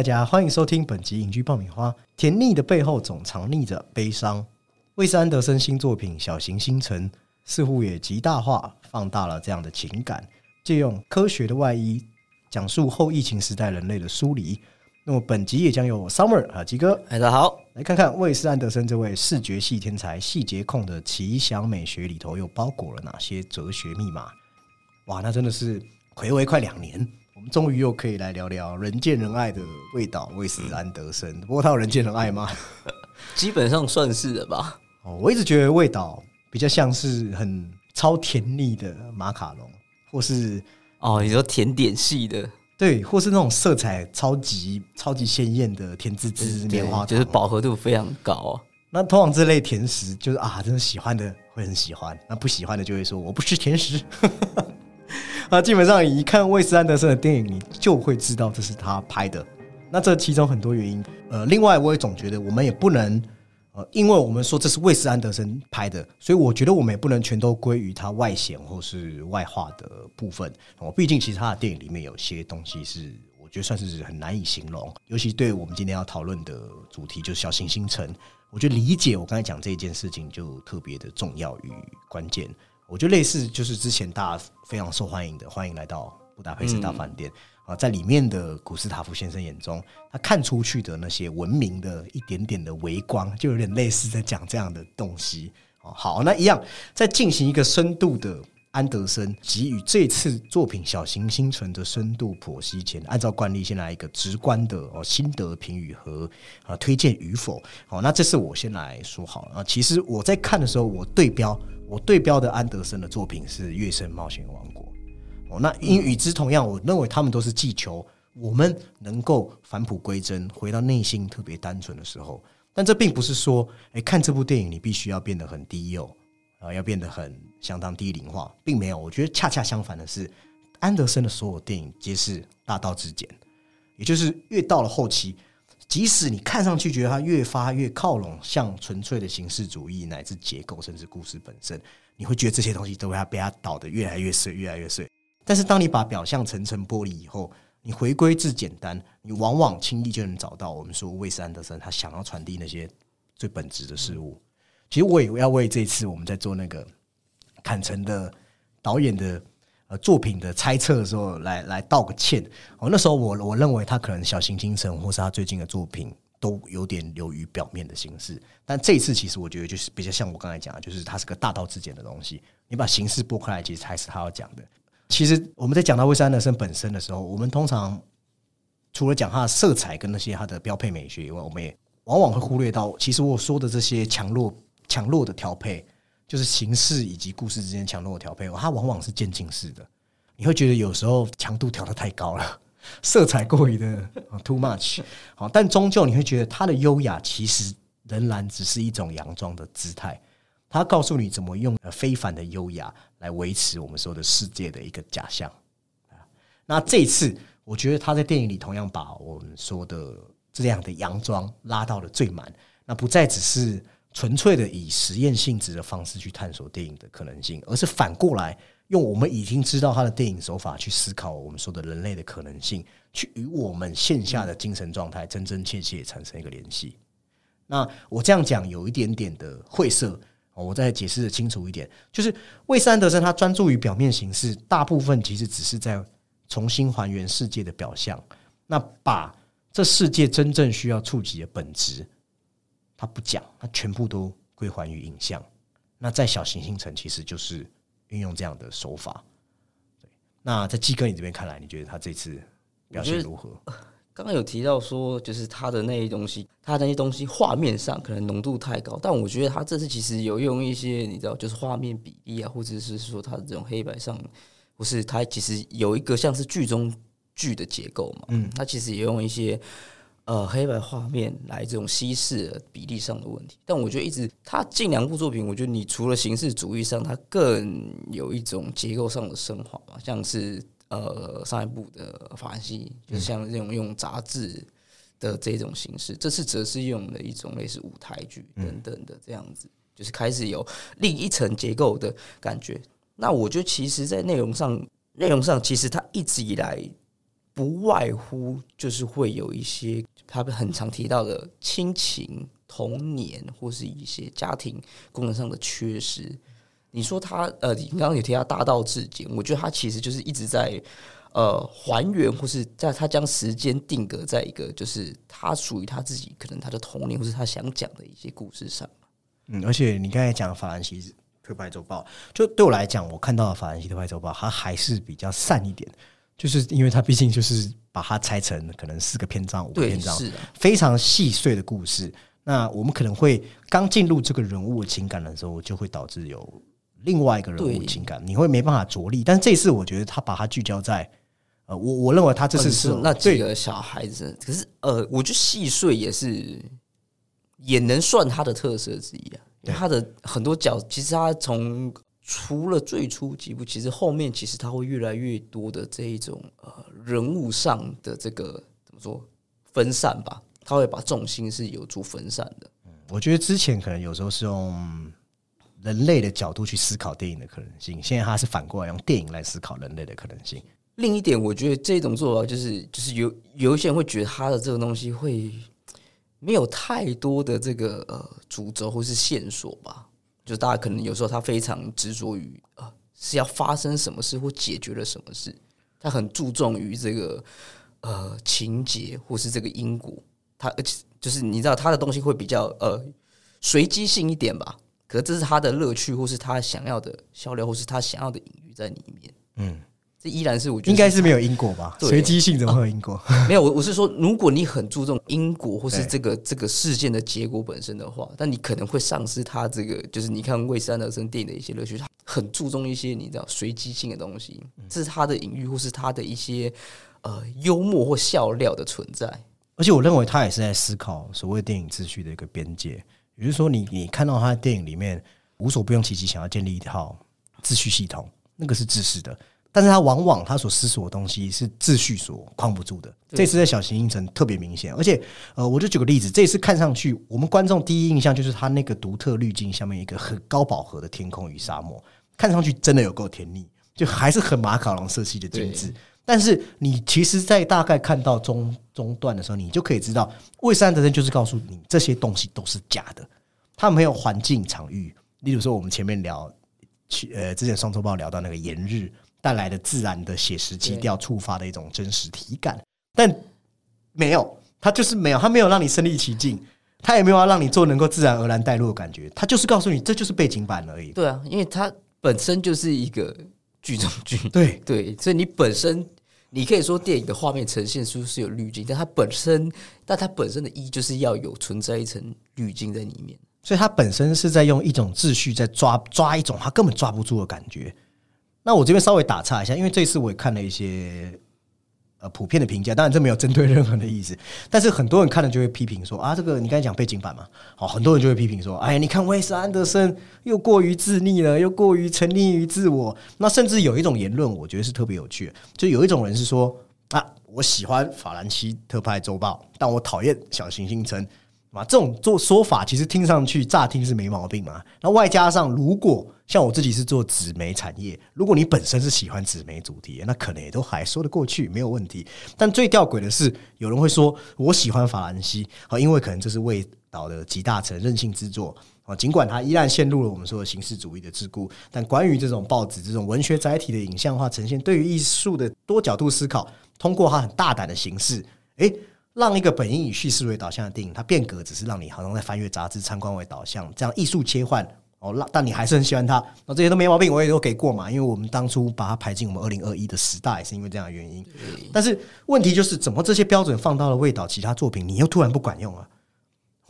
嗨，大家欢迎收听本集《影剧爆米花》。甜腻的背后总藏匿着悲伤。魏斯安德森新作品《小行星城》似乎也极大化放大了这样的情感，借用科学的外衣，讲述后疫情时代人类的疏离。那么本集也将由 Summer 和吉哥大家好，来看看魏斯安德森这位视觉系天才、细节控的奇想美学里头又包裹了哪些哲学密码？哇，那真的是回违快两年，我们终于又可以来聊聊人见人爱的味道——魏斯安德森。不过他有人见人爱吗？基本上算是的吧。哦，我一直觉得味道比较像是很超甜腻的马卡龙，或是哦，你说甜点系的，对，或是那种色彩超级超级鲜艳的甜滋滋棉花糖，就是饱和度非常高啊。那通常这类甜食，就是啊，真的喜欢的会很喜欢，那不喜欢的就会说我不吃甜食。啊，基本上一看魏斯安德森的电影，你就会知道这是他拍的。那这其中很多原因，呃，另外我也总觉得我们也不能，呃，因为我们说这是魏斯安德森拍的，所以我觉得我们也不能全都归于他外显或是外化的部分。哦，毕竟其实他的电影里面有些东西是我觉得算是很难以形容，尤其对我们今天要讨论的主题就是小行星城，我觉得理解我刚才讲这件事情就特别的重要与关键。我觉得类似就是之前大家非常受欢迎的，欢迎来到布达佩斯大饭店啊，在里面的古斯塔夫先生眼中，他看出去的那些文明的一点点的微光，就有点类似在讲这样的东西哦。好，那一样在进行一个深度的安德森给予这次作品《小行星城》的深度剖析前，按照惯例先来一个直观的哦心得评语和啊推荐与否。好，那这次我先来说好了啊。其实我在看的时候，我对标。我对标的安德森的作品是《月升冒险王国》哦，那因与之同样，我认为他们都是祈求我们能够返璞归真，回到内心特别单纯的时候。但这并不是说，哎，看这部电影你必须要变得很低幼啊，要变得很相当低龄化，并没有。我觉得恰恰相反的是，安德森的所有电影皆是大道至简，也就是越到了后期。即使你看上去觉得它越发越靠拢像纯粹的形式主义，乃至结构，甚至故事本身，你会觉得这些东西都会被它导得越来越碎，越来越碎。但是当你把表象层层剥离以后，你回归至简单，你往往轻易就能找到我们说魏斯安德森他想要传递那些最本质的事物。其实我也要为这次我们在做那个坎城的导演的。呃，作品的猜测的时候，来来道个歉。哦，那时候我我认为他可能《小行星城》或是他最近的作品都有点流于表面的形式。但这一次，其实我觉得就是比较像我刚才讲的，就是它是个大道至简的东西。你把形式拨开来，其实才是他要讲的。其实我们在讲到威斯安德森本身的时候，我们通常除了讲他的色彩跟那些他的标配美学以外，我们也往往会忽略到，其实我说的这些强弱强弱的调配。就是形式以及故事之间强弱的调配，它往往是渐进式的。你会觉得有时候强度调的太高了，色彩过于的 too much。好，但终究你会觉得它的优雅其实仍然只是一种佯装的姿态。它告诉你怎么用非凡的优雅来维持我们说的世界的一个假象。那这次我觉得他在电影里同样把我们说的这样的佯装拉到了最满。那不再只是。纯粹的以实验性质的方式去探索电影的可能性，而是反过来用我们已经知道他的电影手法去思考我们说的人类的可能性，去与我们线下的精神状态真真切切产生一个联系。那我这样讲有一点点的晦涩，我再解释的清楚一点，就是魏斯安德森他专注于表面形式，大部分其实只是在重新还原世界的表象，那把这世界真正需要触及的本质。他不讲，他全部都归还于影像。那在小行星城，其实就是运用这样的手法。对，那在季哥你这边看来，你觉得他这次表现如何？刚刚有提到说，就是他的那些东西，他那些东西画面上可能浓度太高，但我觉得他这次其实有用一些，你知道，就是画面比例啊，或者是说他的这种黑白上，不是他其实有一个像是剧中剧的结构嘛？嗯，他其实也用一些。呃，黑白画面来这种稀释比例上的问题，但我觉得一直他近两部作品，我觉得你除了形式主义上，它更有一种结构上的升华嘛，像是呃上一部的法兰西，就是像这种用杂志的这种形式，这次则是用了一种类似舞台剧等等的这样子，就是开始有另一层结构的感觉。那我觉得其实，在内容上，内容上其实它一直以来。不外乎就是会有一些他很常提到的亲情、童年或是一些家庭功能上的缺失。你说他呃，你刚刚有提到大道至简，我觉得他其实就是一直在呃还原，或是在他将时间定格在一个就是他属于他自己可能他的童年或是他想讲的一些故事上。嗯，而且你刚才讲法兰西特派周报，就对我来讲，我看到的法兰西特派周报，它还是比较善一点，就是因为它毕竟就是把它拆成可能四个篇章、五个，篇章，非常细碎的故事。那我们可能会刚进入这个人物的情感的时候，就会导致有另外一个人物的情感，你会没办法着力。但这一次，我觉得他把它聚焦在，呃，我我认为他这次是哦那几个小孩子，可是呃，我觉得细碎也是也能算他的特色之一啊。他的很多角，其实他从除了最初几部，其实后面其实它会越来越多的这一种呃人物上的这个怎么说分散吧，它会把重心是有助分散的。我觉得之前可能有时候是用人类的角度去思考电影的可能性，现在他是反过来用电影来思考人类的可能性。另一点，我觉得这种做法就是就是有有一些人会觉得他的这个东西会没有太多的这个呃主轴或是线索吧，就大家可能有时候他非常执着于呃是要发生什么事或解决了什么事，他很注重于这个呃情节或是这个因果，他而且就是你知道他的东西会比较呃随机性一点吧，可是这是他的乐趣或是他想要的笑料或是他想要的隐喻在里面，嗯，这依然是我觉得应该是没有因果吧？随机性怎么会有因果？没有，我我是说，如果你很注重因果或是这个这个事件的结果本身的话，那你可能会丧失他这个，就是你看魏斯安德森电影的一些乐趣，他很注重一些你知道随机性的东西，这是他的隐喻或是他的一些呃幽默或笑料的存在。而且我认为他也是在思考所谓电影秩序的一个边界，也就是说你，你看到他的电影里面无所不用其极，想要建立一套秩序系统，那个是自私的。但是他往往他所思索的东西是秩序所框不住的。这次在小型影城特别明显，而且呃，我就举个例子，这次看上去我们观众第一印象就是他那个独特滤镜下面一个很高饱和的天空与沙漠，看上去真的有够甜腻，就还是很马卡龙色系的精致。但是你其实，在大概看到中中段的时候，你就可以知道，魏斯安德森就是告诉你这些东西都是假的，他没有环境场域。例如说，我们前面聊，去呃，之前双周报聊到那个炎日带来的自然的写实基调触发的一种真实体感，但没有，他就是没有，他没有让你身临其境，他也没有要让你做能够自然而然带入的感觉，他就是告诉你这就是背景板而已。对啊，因为它本身就是一个剧中剧，对，对，所以你本身你可以说电影的画面呈现出是有滤镜，但它本身，但它本身的意义就是要有存在一层滤镜在里面。所以它本身是在用一种秩序在抓抓一种他根本抓不住的感觉。那我这边稍微打岔一下，因为这次我也看了一些呃普遍的评价，当然这没有针对任何的意思，但是很多人看了就会批评说啊，这个你刚才讲背景板嘛，好，很多人就会批评说，哎，你看威斯安德森又过于自溺了，又过于沉溺于自我。那甚至有一种言论，我觉得是特别有趣，就有一种人是说啊，我喜欢法兰西特派周报，但我讨厌小行星城。嘛，这种做说法其实听上去乍听是没毛病嘛。那外加上，如果像我自己是做纸媒产业，如果你本身是喜欢纸媒主题，那可能也都还说得过去，没有问题。但最吊诡的是，有人会说我喜欢法兰西啊，因为可能这是味道的集大成任性之作啊。尽管它依然陷入了我们说的形式主义的桎梏，但关于这种报纸这种文学载体的影像化呈现，对于艺术的多角度思考，通过它很大胆的形式，诶。让一个本应以叙事为导向的电影，它变革只是让你好像在翻阅杂志、参观为导向，这样艺术切换哦，让但你还是很喜欢它，那这些都没毛病，我也都给过嘛，因为我们当初把它排进我们二零二一的十大，也是因为这样的原因。但是问题就是，怎么这些标准放到了味道其他作品，你又突然不管用了？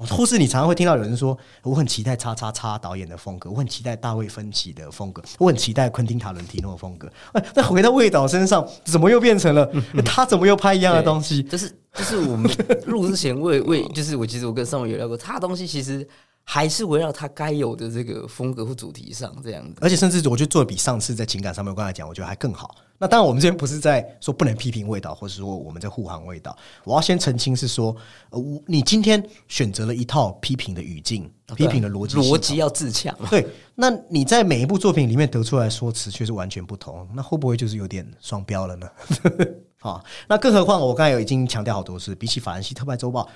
或是你常常会听到有人说，我很期待叉叉叉导演的风格，我很期待大卫芬奇的风格，我很期待昆汀塔伦提诺的风格。哎，那回到魏导身上，怎么又变成了 他怎么又拍一样的东西？就是就是我们录之前魏魏就是我其实我跟上文有聊过，他的东西其实还是围绕他该有的这个风格或主题上这样子。而且甚至我觉得做的比上次在情感上面我刚才讲，我觉得还更好。那当然，我们这边不是在说不能批评味道，或者说我们在护航味道。我要先澄清是说，呃，你今天选择了一套批评的语境、批评的逻辑，逻辑要自洽。对，那你在每一部作品里面得出来说辞却是完全不同，那会不会就是有点双标了呢？啊。那更何况我刚才有已经强调好多次，比起法兰西特派周报。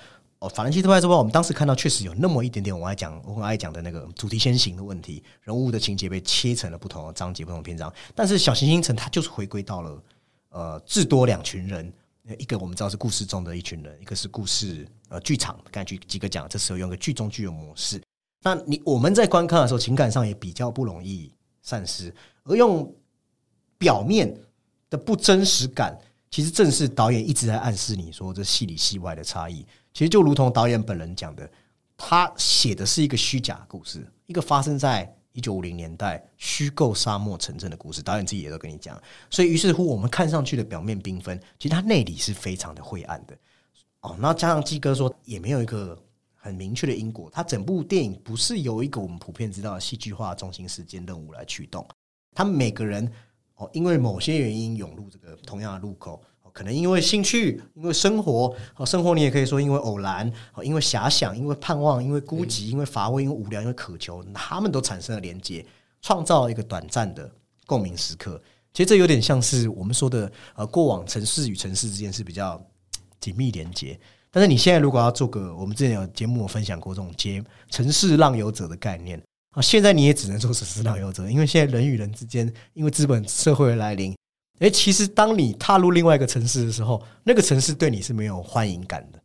法兰西特派之外，我们当时看到确实有那么一点点，我爱讲，我很爱讲的那个主题先行的问题，人物的情节被切成了不同的章节、不同的篇章。但是小行星城它就是回归到了呃至多两群人，一个我们知道是故事中的一群人，一个是故事呃剧场。刚才举几个讲，这时候用个剧中剧的模式。那你我们在观看的时候，情感上也比较不容易散失，而用表面的不真实感，其实正是导演一直在暗示你说这戏里戏外的差异。其实就如同导演本人讲的，他写的是一个虚假故事，一个发生在一九五零年代虚构沙漠城镇的故事。导演自己也都跟你讲，所以于是乎我们看上去的表面缤纷，其实它内里是非常的灰暗的。哦，那加上基哥说也没有一个很明确的因果，他整部电影不是由一个我们普遍知道的戏剧化中心时间任务来驱动，他每个人哦因为某些原因涌入这个同样的路口。可能因为兴趣，因为生活，好生活你也可以说因为偶然，好因为遐想，因为盼望，因为孤寂，因为乏味，因为无聊，因为渴求，他们都产生了连接，创造一个短暂的共鸣时刻。其实这有点像是我们说的，呃，过往城市与城市之间是比较 紧密连接。但是你现在如果要做个，我们之前有节目有分享过这种街城市浪游者的概念啊，现在你也只能做城市浪游者，因为现在人与人之间，因为资本社会的来临。哎，其实当你踏入另外一个城市的时候，那个城市对你是没有欢迎感的，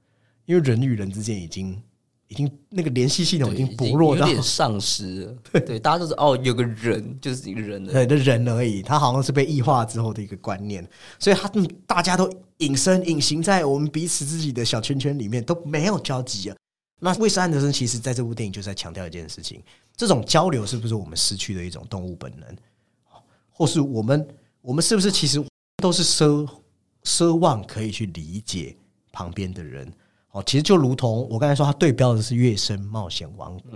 因为人与人之间已经已经那个联系系统已经薄弱到丧失了。对，大家都是哦，有个人就是一个人对的人而已，他好像是被异化之后的一个观念，所以他大家都隐身隐形在我们彼此自己的小圈圈里面，都没有交集啊。那魏斯安德森其实在这部电影就是在强调一件事情：这种交流是不是我们失去的一种动物本能，或是我们？我们是不是其实都是奢奢望可以去理解旁边的人？哦，其实就如同我刚才说，他对标的是《月升冒险王国》。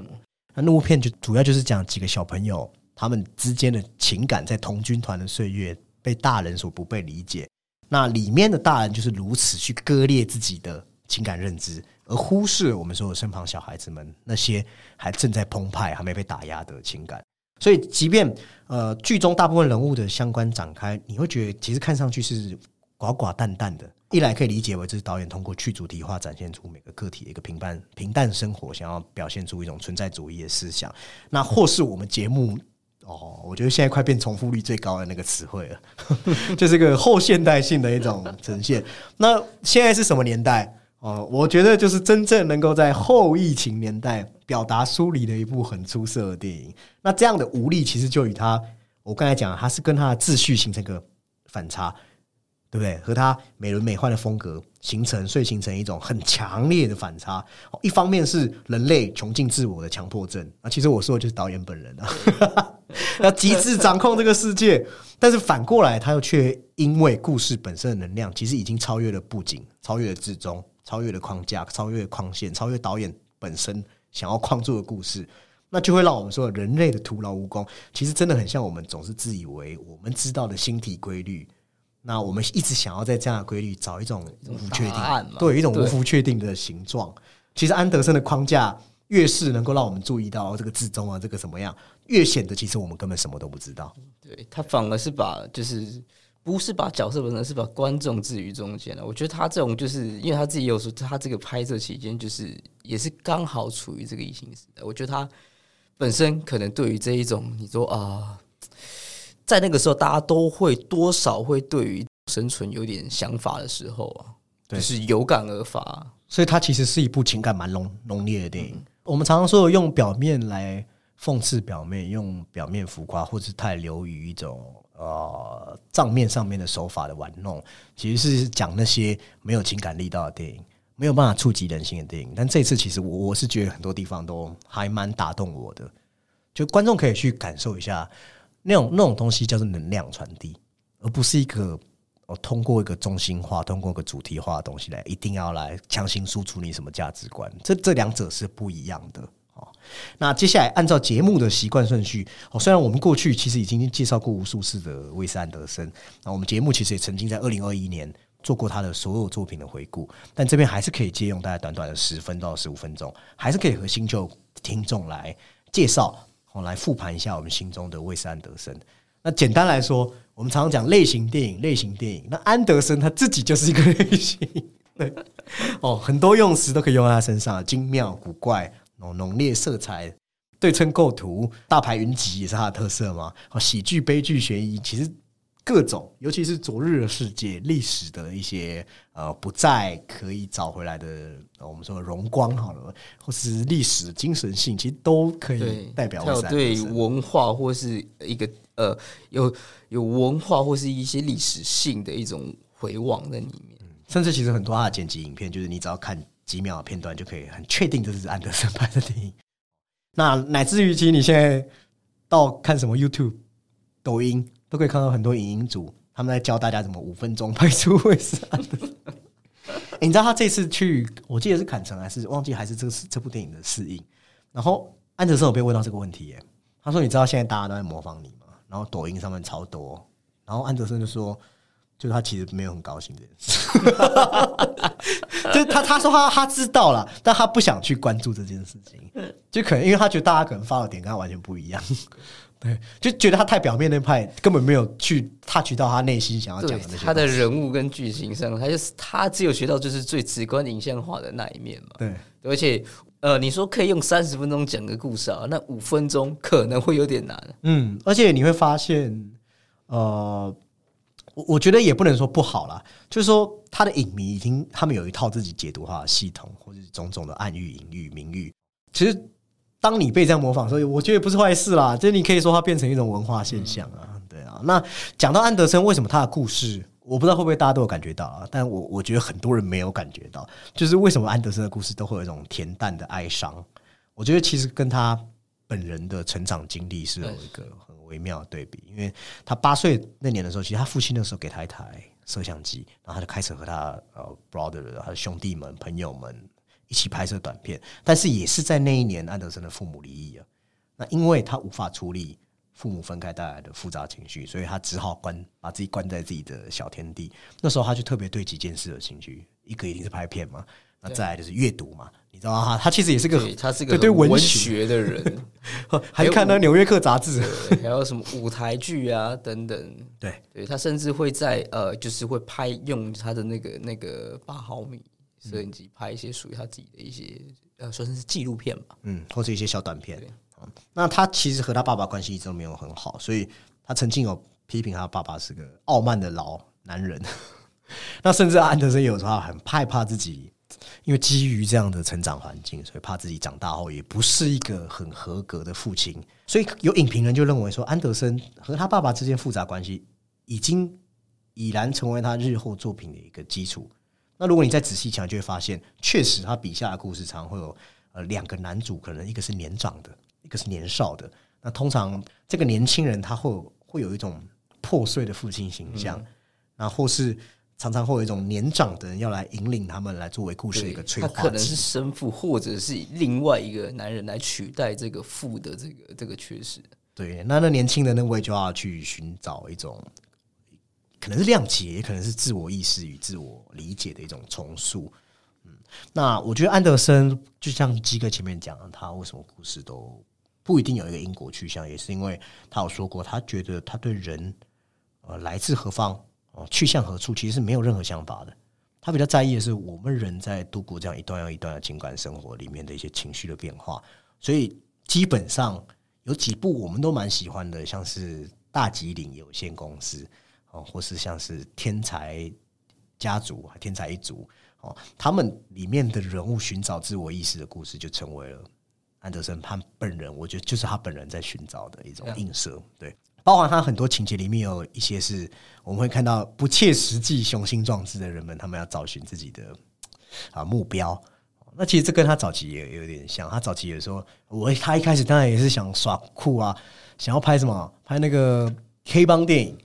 那那部片就主要就是讲几个小朋友他们之间的情感，在童军团的岁月被大人所不被理解。那里面的大人就是如此去割裂自己的情感认知，而忽视我们所有身旁小孩子们那些还正在澎湃、还没被打压的情感。所以，即便呃剧中大部分人物的相关展开，你会觉得其实看上去是寡寡淡淡的。一来可以理解为这是导演通过去主题化展现出每个个体的一个平凡平淡生活，想要表现出一种存在主义的思想。那或是我们节目哦，我觉得现在快变重复率最高的那个词汇了，就是个后现代性的一种呈现。那现在是什么年代？哦，我觉得就是真正能够在后疫情年代表达疏离的一部很出色的电影。那这样的无力，其实就与他我刚才讲，他是跟他的秩序形成个反差，对不对？和他美轮美奂的风格形成，所以形成一种很强烈的反差。一方面是人类穷尽自我的强迫症啊，其实我说的就是导演本人啊，要极致掌控这个世界。但是反过来，他又却因为故事本身的能量，其实已经超越了布景，超越了至中。超越了框架，超越框线，超越导演本身想要框住的故事，那就会让我们说人类的徒劳无功。其实真的很像我们总是自以为我们知道的星体规律，那我们一直想要在这样的规律找一种无确定，对一种无不确定的形状。其实安德森的框架越是能够让我们注意到这个至中啊，这个怎么样，越显得其实我们根本什么都不知道。对他反而是把就是。不是把角色本身，是把观众置于中间了。我觉得他这种就是，因为他自己有说，他这个拍摄期间就是也是刚好处于这个疫情时代。我觉得他本身可能对于这一种，你说啊，在那个时候大家都会多少会对于生存有点想法的时候啊，就是有感而发。所以它其实是一部情感蛮浓浓烈的电影。我们常常说用表面来讽刺表面，用表面浮夸，或者太流于一种。呃，账面上面的手法的玩弄，其实是讲那些没有情感力道的电影，没有办法触及人心的电影。但这次其实我我是觉得很多地方都还蛮打动我的，就观众可以去感受一下那种那种东西叫做能量传递，而不是一个我通过一个中心化、通过一个主题化的东西来一定要来强行输出你什么价值观，这这两者是不一样的。哦，那接下来按照节目的习惯顺序，哦，虽然我们过去其实已经介绍过无数次的威斯安德森，那我们节目其实也曾经在二零二一年做过他的所有作品的回顾，但这边还是可以借用大概短短的十分到十五分钟，还是可以和新旧听众来介绍，哦，来复盘一下我们心中的威斯安德森。那简单来说，我们常常讲类型电影，类型电影。那安德森他自己就是一个类型，对哦，很多用词都可以用在他身上，精妙、古怪、哦浓烈色彩、对称构图、大牌云集也是它的特色嘛。哦，喜剧、悲剧、悬疑，其实各种，尤其是昨日的世界、历史的一些呃不再可以找回来的，呃我们说荣光好了，或是历史精神性，其实都可以，代表对文化或是一个呃有有文化或是一些历史性的一种回望在里面。甚至其实很多他的剪辑影片，就是你只要看几秒的片段，就可以很确定这是安德森拍的电影。那乃至于其实你现在到看什么 YouTube、抖音，都可以看到很多影音组他们在教大家怎么五分钟拍出威斯安德。你知道他这次去，我记得是坎城还是忘记还是这个是这部电影的试映，然后安德森有被问到这个问题耶，他说：“你知道现在大家都在模仿你吗？”然后抖音上面超多，然后安德森就说：“就是他其实没有很高兴这件事，就是他他说他他知道了，但他不想去关注这件事情，就可能因为他觉得大家可能发的点跟他完全不一样，对，就觉得他太表面那派，根本没有去 touch 到他内心想要讲的那些他的人物跟剧情上，他就是他只有学到就是最直观影像化的那一面嘛。对。而且呃，你说可以用三十分钟讲个故事啊，那五分钟可能会有点难。嗯，而且你会发现，呃，我我觉得也不能说不好啦，就是说他的影迷已经他们有一套自己解读他的系统，或者是种种的暗喻、隐喻、明喻。其实当你被这样模仿，所以我觉得不是坏事啦，就是你可以说它变成一种文化现象啊，对啊。那讲到安德森，为什么他的故事？我不知道会不会大家都有感觉到啊，但我我觉得很多人没有感觉到，就是为什么安德森的故事都会有一种恬淡的哀伤。我觉得其实跟他本人的成长经历是有一个很微妙的对比，因为他八岁那年的时候，其实他父亲那时候给他一台摄像机，然后他就开始和他呃 brother 他的兄弟们、朋友们一起拍摄短片，但是也是在那一年，安德森的父母离异了。那因为他无法处理父母分开带来的复杂情绪，所以他只好关把自己关在自己的小天地。那时候他就特别对几件事有兴趣，一个一定是拍片嘛，那再来就是阅读嘛。你知道他他其实也是个对，他是个对文文学，的人，还看那《纽约客》杂志。对还有什么舞台剧啊等等。对，对他甚至会在呃，就是会拍用他的那个那个八毫米摄影机拍一些属于他自己的一些呃，算是纪录片吧。嗯，或者一些小短片那他其实和他爸爸关系一直都没有很好，所以他曾经有批评他爸爸是个傲慢的老男人。那甚至安德森有时候他很害怕自己，因为基于这样的成长环境，所以怕自己长大后也不是一个很合格的父亲。所以有影评人就认为说，安德森和他爸爸之间复杂关系已经已然成为他日后作品的一个基础。那如果你再仔细想，就会发现，确实他笔下的故事常常会有呃两个男主，可能一个是年长的，一个是年少的。那通常这个年轻人他会有会有一种破碎的父亲形象，那、或是常常会有一种年长的人要来引领他们来作为故事的一个催化他可能是。生父，或者是以另外一个男人来取代这个父的这个这个缺失。对，那那年轻的那位就要去寻找一种可能是谅解，也可能是自我意识与自我理解的一种重塑。嗯，那我觉得安德森就像基哥前面讲的，他为什么故事都不一定有一个因果去向，也是因为他有说过，他觉得他对人呃来自何方哦、去向何处，其实是没有任何想法的。他比较在意的是我们人在度过这样一段又一段的情感生活里面的一些情绪的变化，所以基本上有几部我们都蛮喜欢的，像是大吉岭有限公司哦，或是像是天才家族、天才一族哦，他们里面的人物寻找自我意识的故事，就成为了安德森他本人，我觉得就是他本人在寻找的一种映射，对。包含他很多情节里面有一些是我们会看到不切实际、雄心壮志的人们，他们要找寻自己的啊目标。那其实这跟他早期也有点像。他早期也说，我他一开始当然也是想耍酷啊，想要拍什么拍那个黑帮电影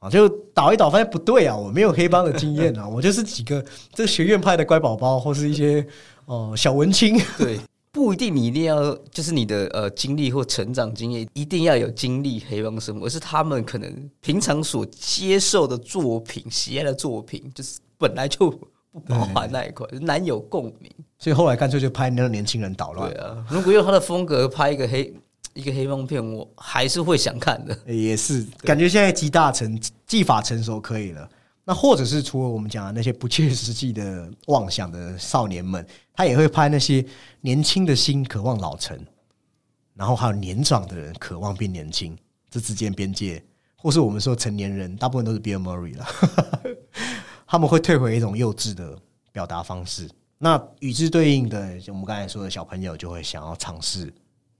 啊，就导一导发现不对啊，我没有黑帮的经验啊，我就是几个这学院派的乖宝宝，或是一些哦、小文青。对，不一定你一定要就是你的呃经历或成长经验一定要有经历黑帮生活，而是他们可能平常所接受的作品、喜爱的作品，就是本来就不包含那一块，难有共鸣。所以后来干脆就拍那个年轻人捣乱对。啊，如果用他的风格拍一个黑一个黑帮片，我还是会想看的。也是感觉现在集大成，技法成熟可以了。那或者是除了我们讲的那些不切实际的妄想的少年们，他也会拍那些年轻的心渴望老成，然后还有年长的人渴望变年轻，这之间边界，或是我们说成年人，大部分都是 Bill Murray 了，他们会退回一种幼稚的表达方式。那与之对应的，我们刚才说的小朋友就会想要尝试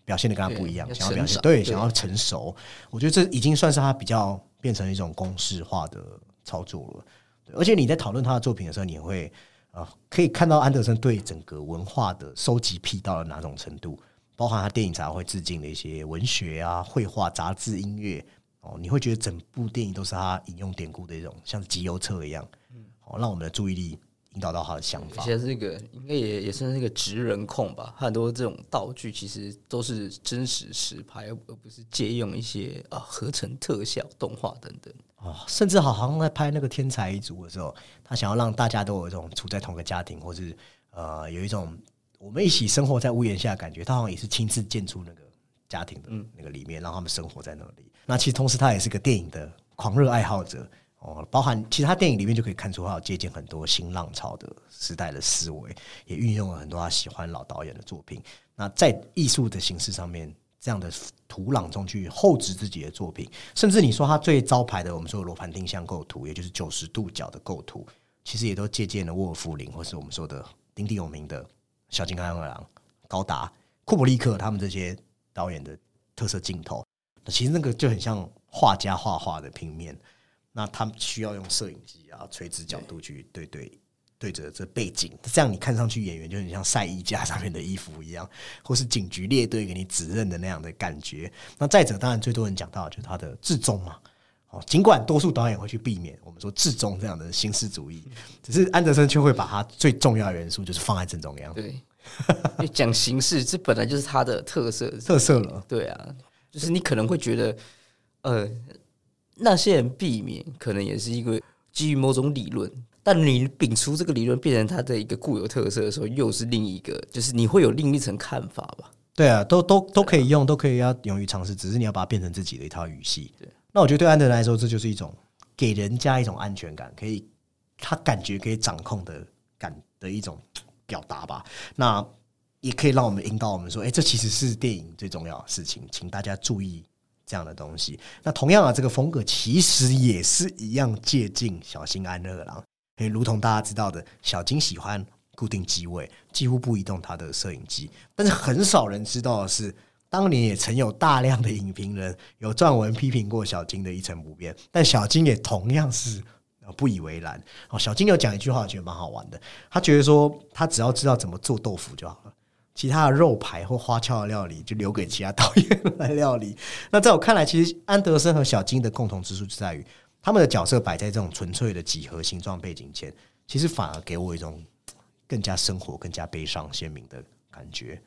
表现的跟他不一样，想要表现对，想要成熟。我觉得这已经算是他比较变成一种公式化的操作了。而且你在讨论他的作品的时候，你会啊、可以看到安德森对整个文化的收集癖到了哪种程度，包含他电影才会致敬的一些文学啊、绘画、杂志、音乐哦，你会觉得整部电影都是他引用典故的一种，像集邮册一样，哦，让我们的注意力引导到他的想法。而且这个应该也也算是一个直人控吧，很多这种道具其实都是真实实拍，而而不是借用一些啊合成特效、动画等等。哦，甚至好好像在拍那个《天才一族》的时候，他想要让大家都有一种处在同个家庭，或是呃有一种我们一起生活在屋檐下的感觉。他好像也是亲自建出那个家庭的那个里面，让他们生活在那里。那其实同时他也是个电影的狂热爱好者哦，包含其实他电影里面就可以看出他有借鉴很多新浪潮的时代的思维，也运用了很多他喜欢老导演的作品。那在艺术的形式上面，这样的土壤中去厚植自己的作品，甚至你说他最招牌的，我们说的罗盘定向构图，也就是九十度角的构图，其实也都借鉴了沃尔夫林，或是我们说的鼎鼎有名的小金刚二郎、高达、库布里克他们这些导演的特色镜头。其实那个就很像画家画画的平面，那他们需要用摄影机啊垂直角度去对对对着这背景，这样你看上去演员就很像晒衣架上面的衣服一样，或是警局列队给你指认的那样的感觉。那再者，当然最多人讲到的就是他的至中嘛。哦，尽管多数导演会去避免我们说至中这样的形式主义，只是安德森却会把他最重要的元素就是放在正中央对，讲形式，这本来就是他的特色。特色了。对啊，就是你可能会觉得，呃，那些人避免可能也是一个基于某种理论，但你摒除这个理论变成它的一个固有特色的时候，又是另一个，就是你会有另一层看法吧？对啊，都都都可以用，都可以要勇于尝试，只是你要把它变成自己的一套语系。对那我觉得对安德来说，这就是一种给人家一种安全感，可以他感觉可以掌控的感的一种表达吧。那也可以让我们引导我们说，哎、这其实是电影最重要的事情，请大家注意这样的东西。那同样啊，这个风格其实也是一样借鉴小心安乐郎，诶，如同大家知道的，小金喜欢固定机位，几乎不移动他的摄影机，但是很少人知道的是。当年也曾有大量的影评人有撰文批评过小金的一成不变，但小金也同样是不以为然。哦，小金有讲一句话，我觉得蛮好玩的。他觉得说，他只要知道怎么做豆腐就好了，其他的肉排或花俏的料理就留给其他 导演来料理。那在我看来，其实安德森和小金的共同之处就在于，他们的角色摆在这种纯粹的几何形状背景前，其实反而给我一种 更加生活、更加悲伤、鲜明的感觉。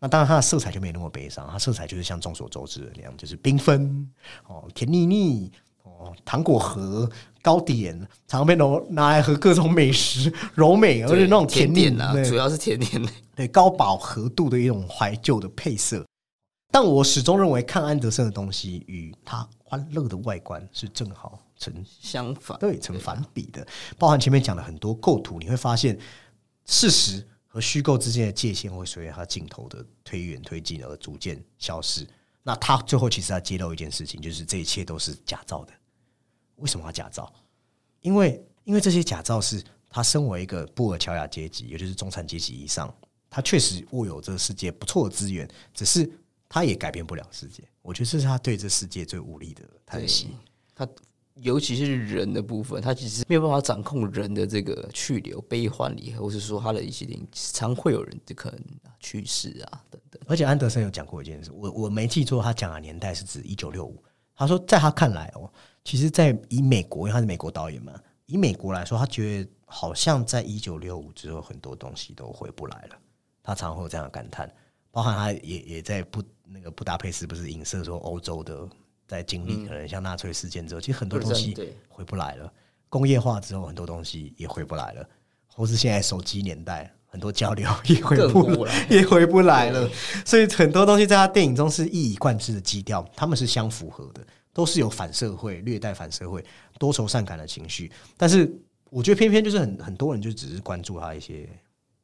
那当然，它的色彩就没那么悲伤，它色彩就是像众所周知的那样，就是缤纷哦，甜腻腻哦，糖果盒、糕点，常常被拿拿来和各种美食 柔美，而且那种甜点啊，主要是甜点类。对高饱和度的一种怀旧的配色。但我始终认为，看安德森的东西与他欢乐的外观是正好成相反，对成反比的。包含前面讲的很多构图，你会发现事实和虚构之间的界限会随着他镜头的推远推进而逐渐消失。那他最后其实他揭露一件事情，就是这一切都是假造的。为什么要假造？因为因为这些假造是他身为一个布尔乔亚阶级，也就是中产阶级以上，他确实握有这个世界不错的资源，只是他也改变不了世界。我觉得这是他对这世界最无力的叹息。他尤其是人的部分，他其实没有办法掌控人的这个去留、悲欢离合，或是说他的一些点，常会有人就可能去世啊等等。而且安德森有讲过一件事，我我没记错，他讲的年代是指一九六五。他说，在他看来哦，其实，在以美国，因为他是美国导演嘛，以美国来说，他觉得好像在一九六五之后，很多东西都回不来了。他常会有这样的感叹，包含他也也在布那个布达佩斯不是影射说欧洲的在经历可能像纳粹事件之后，其实很多东西回不来了。工业化之后，很多东西也回不来了，或是现在手机年代，很多交流也回不不来也回不来了。所以很多东西在他电影中是一以贯之的基调，他们是相符合的，都是有反社会、略带反社会、多愁善感的情绪。但是我觉得偏偏就是很很多人就只是关注他一些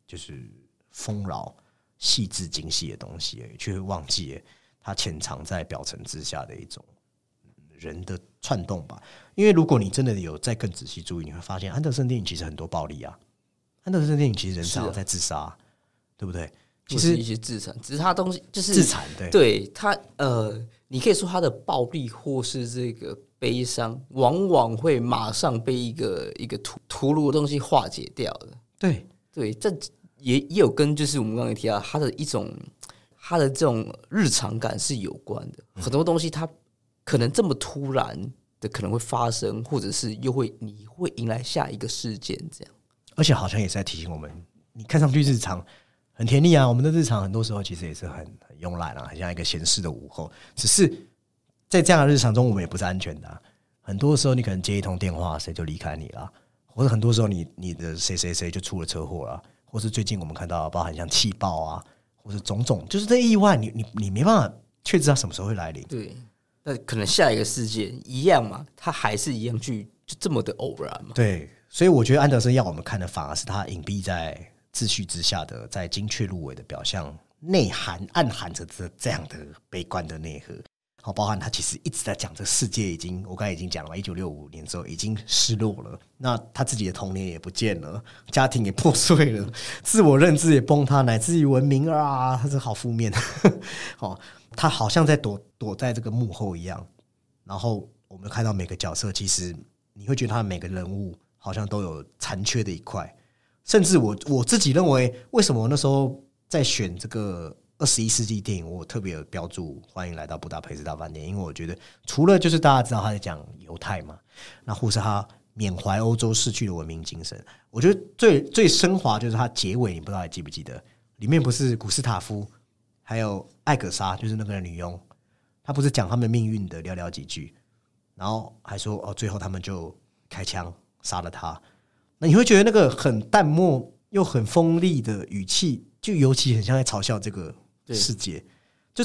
就是丰饶、细致、精细的东西却忘记了他潜藏在表层之下的一种嗯人的串动吧。因为如果你真的有再更仔细注意，你会发现安德森电影其实很多暴力啊，安德森电影其实人常常在自杀，对不对？其实一些自残，只是他东西就是自残对对他呃，你可以说他的暴力或是这个悲伤，往往会马上被一个一个屠屠戮的东西化解掉的。对对，这也也有跟就是我们刚才提到他的一种他的这种日常感是有关的。很多东西它可能这么突然的可能会发生，或者是又会你会迎来下一个事件这样。而且好像也是在提醒我们，你看上去日常很甜蜜啊，我们的日常很多时候其实也是很很慵懒啊，很像一个闲适的午后。只是在这样的日常中，我们也不是安全的啊、很多时候，你可能接一通电话，谁就离开你了，或者很多时候你你的谁谁谁就出了车祸了，或是最近我们看到包含像气爆啊，或是种种，就是这意外，你你你没办法确知它什么时候会来临。对，那可能下一个事件一样嘛，它还是一样去就这么的偶然嘛。对，所以我觉得安德森要我们看的反而是他隐蔽在秩序之下的，在精确入微的表象，内涵暗含着这这样的悲观的内核。好，包含他其实一直在讲，这个世界已经，我刚才已经讲了嘛，一九六五年之后已经失落了，那他自己的童年也不见了，家庭也破碎了，自我认知也崩塌，乃至于文明啊，他是好负面。好，他好像在躲躲在这个幕后一样，然后我们看到每个角色，其实你会觉得他每个人物好像都有残缺的一块，甚至我我自己认为，为什么那时候在选这个二十一世纪电影，我特别有标注“欢迎来到布达佩斯大饭店”，因为我觉得除了就是大家知道他在讲犹太嘛，那或是他缅怀欧洲逝去的文明精神，我觉得最最升华就是他结尾，你不知道还记不记得？里面不是古斯塔夫还有艾格莎，就是那个女佣，他不是讲他们命运的寥寥几句，然后还说哦，最后他们就开枪杀了他。那你会觉得那个很淡漠又很锋利的语气，就尤其很像在嘲笑这个世界。就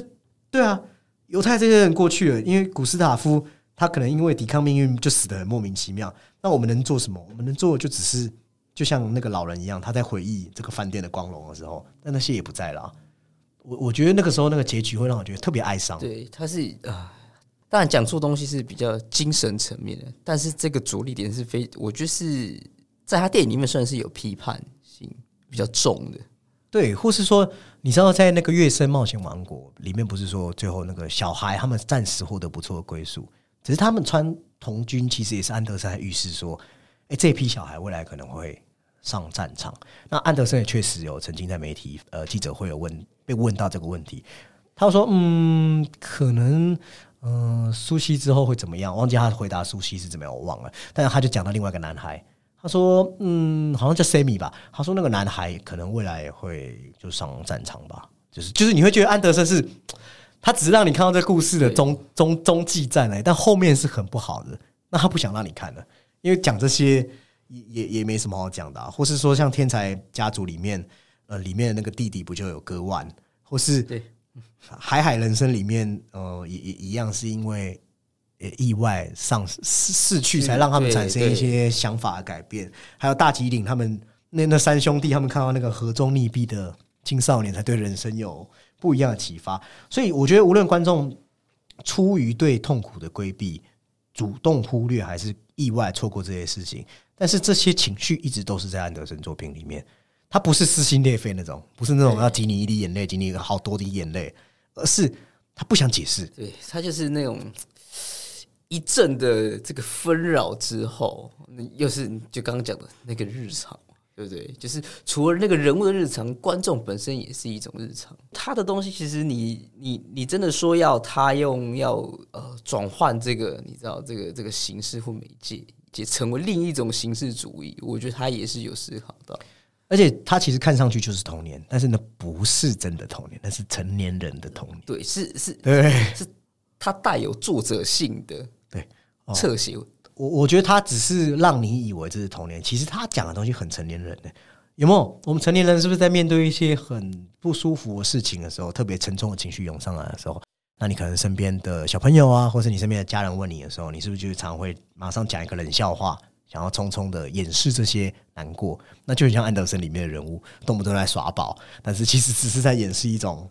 对啊，犹太这些人过去了，因为古斯塔夫他可能因为抵抗命运就死得很莫名其妙。那我们能做什么？我们能做的就只是就像那个老人一样，他在回忆这个饭店的光荣的时候，但那些也不在了啊。我我觉得那个时候那个结局会让我觉得特别哀伤。对，他是啊，当然讲述东西是比较精神层面的，但是这个着力点是非，我觉得是在他电影里面算是有批判性比较重的。对，或是说，你知道在那个月升冒险王国里面，不是说最后那个小孩他们暂时获得不错的归宿，只是他们穿童军，其实也是安德森在预示说，哎，这批小孩未来可能会上战场。那安德森也确实有曾经在媒体呃记者会有问被问到这个问题，他说，嗯，可能。嗯，苏西之后会怎么样？忘记他回答苏西是怎么样，我忘了。但是他就讲到另外一个男孩，他说：“嗯，好像叫 Sammy 吧。”他说那个男孩可能未来也会就上战场吧。就是就是你会觉得安德森是，他只是让你看到这故事的中中中继站来，但后面是很不好的。那他不想让你看了，因为讲这些也也也没什么好讲的、啊，或是说像天才家族里面，呃，里面的那个弟弟不就有割腕，或是对海海人生里面，呃，也也一样是因为呃意外上逝逝去，才让他们产生一些想法的改变。还有大吉岭他们那那三兄弟，他们看到那个河中溺毙的青少年，才对人生有不一样的启发。所以我觉得，无论观众出于对痛苦的规避、主动忽略，还是意外错过这些事情，但是这些情绪一直都是在安德森作品里面。他不是撕心裂肺那种，不是那种要挤你一滴眼泪，挤你好多滴眼泪，而是他不想解释。对他就是那种一阵的这个纷扰之后，那又是就刚刚讲的那个日常，对不对？就是除了那个人物的日常，观众本身也是一种日常。他的东西其实你你你真的说要他用要呃转换这个你知道这个这个形式或媒介，也成为另一种形式主义，我觉得他也是有思考到。而且他其实看上去就是童年，但是呢，不是真的童年，那是成年人的童年。对，是是对，是，它带有作者性的侧写。我我觉得他只是让你以为这是童年，其实他讲的东西很成年人的。有没有？我们成年人是不是在面对一些很不舒服的事情的时候，特别沉重的情绪涌上来的时候，那你可能身边的小朋友啊，或是你身边的家人问你的时候，你是不是就常会马上讲一个冷笑话，想要匆匆的掩饰这些难过？那就很像安德森里面的人物，动不动在耍宝，但是其实只是在掩饰一种，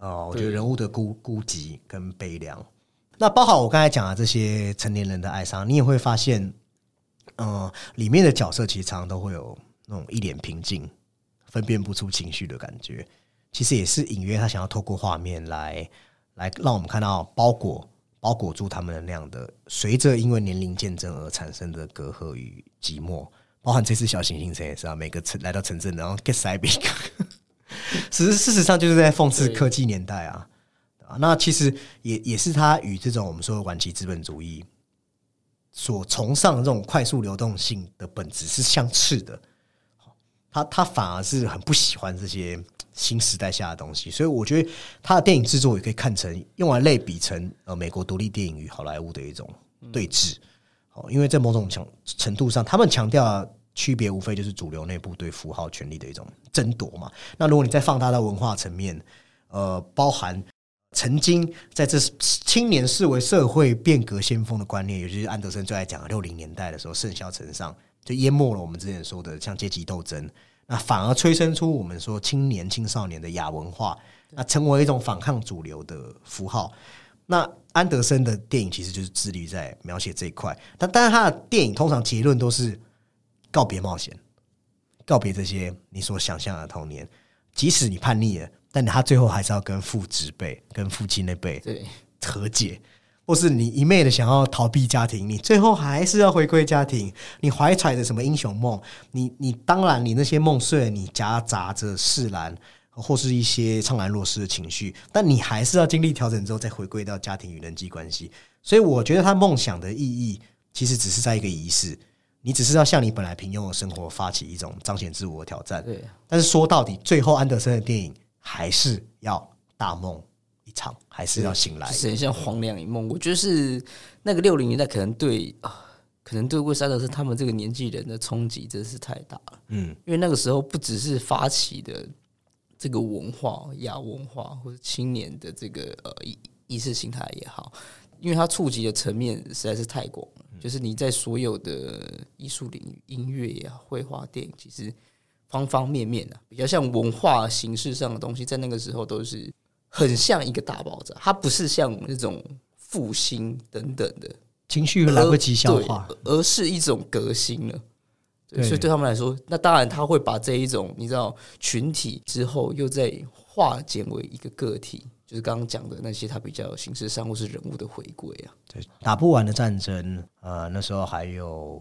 呃，我觉得人物的孤孤寂跟悲凉。那包含我刚才讲的这些成年人的哀伤，你也会发现，嗯、里面的角色其实常常都会有那种一脸平静、分辨不出情绪的感觉。其实也是隐约他想要透过画面来来让我们看到包裹包裹住他们的那样的，随着因为年龄渐增而产生的隔阂与寂寞。包含这次小行星城也是啊，每个城来到城镇，然后 get 塞比，其实事实上就是在讽刺科技年代啊。啊，那其实也也是他与这种我们说的晚期资本主义所崇尚的这种快速流动性的本质是相斥的。他他反而是很不喜欢这些新时代下的东西，所以我觉得他的电影制作也可以看成用来类比成呃美国独立电影与好莱坞的一种对峙。哦，因为在某种程程度上，他们强调区别无非就是主流内部对符号权力的一种争夺嘛。那如果你再放大到文化层面，呃，包含曾经在这青年视为社会变革先锋的观念，也就是安德森最爱讲的六零年代的时候，盛嚣尘上，就淹没了我们之前说的像阶级斗争，那反而催生出我们说青年青少年的亚文化，那成为一种反抗主流的符号。那安德森的电影其实就是致力在描写这一块，但但是他的电影通常结论都是告别冒险，告别这些你所想象的童年，即使你叛逆了，但他最后还是要跟父执辈、跟父亲那辈对，和解，或是你一昧的想要逃避家庭，你最后还是要回归家庭。你怀揣着什么英雄梦？你你当然你那些梦虽然你夹杂着释然，或是一些怅然若失的情绪，但你还是要经历调整之后再回归到家庭与人际关系。所以我觉得他梦想的意义其实只是在一个仪式。你只是要向你本来平庸的生活发起一种彰显自我的挑战，对，但是说到底，最后安德森的电影还是要大梦一场，还是要醒来就。是很像黄粱一梦。我觉得是那个六零年代，可能对啊，可能对魏斯安德森他们这个年纪人的冲击真是太大了。嗯，因为那个时候不只是发起的这个文化亚文化，或者青年的这个呃意意识形态也好，因为它触及的层面实在是太广了。就是你在所有的艺术领域，音乐也好、绘画、电影，其实方方面面啊，比较像文化形式上的东西，在那个时候都是很像一个大爆炸。它不是像那种复兴等等的，情绪来不及消化，对而是一种革新了。所以对他们来说，那当然他会把这一种你知道群体之后，又再化简为一个个体，就是刚刚讲的那些他比较形式上或是人物的回归啊。对，打不完的战争，呃，那时候还有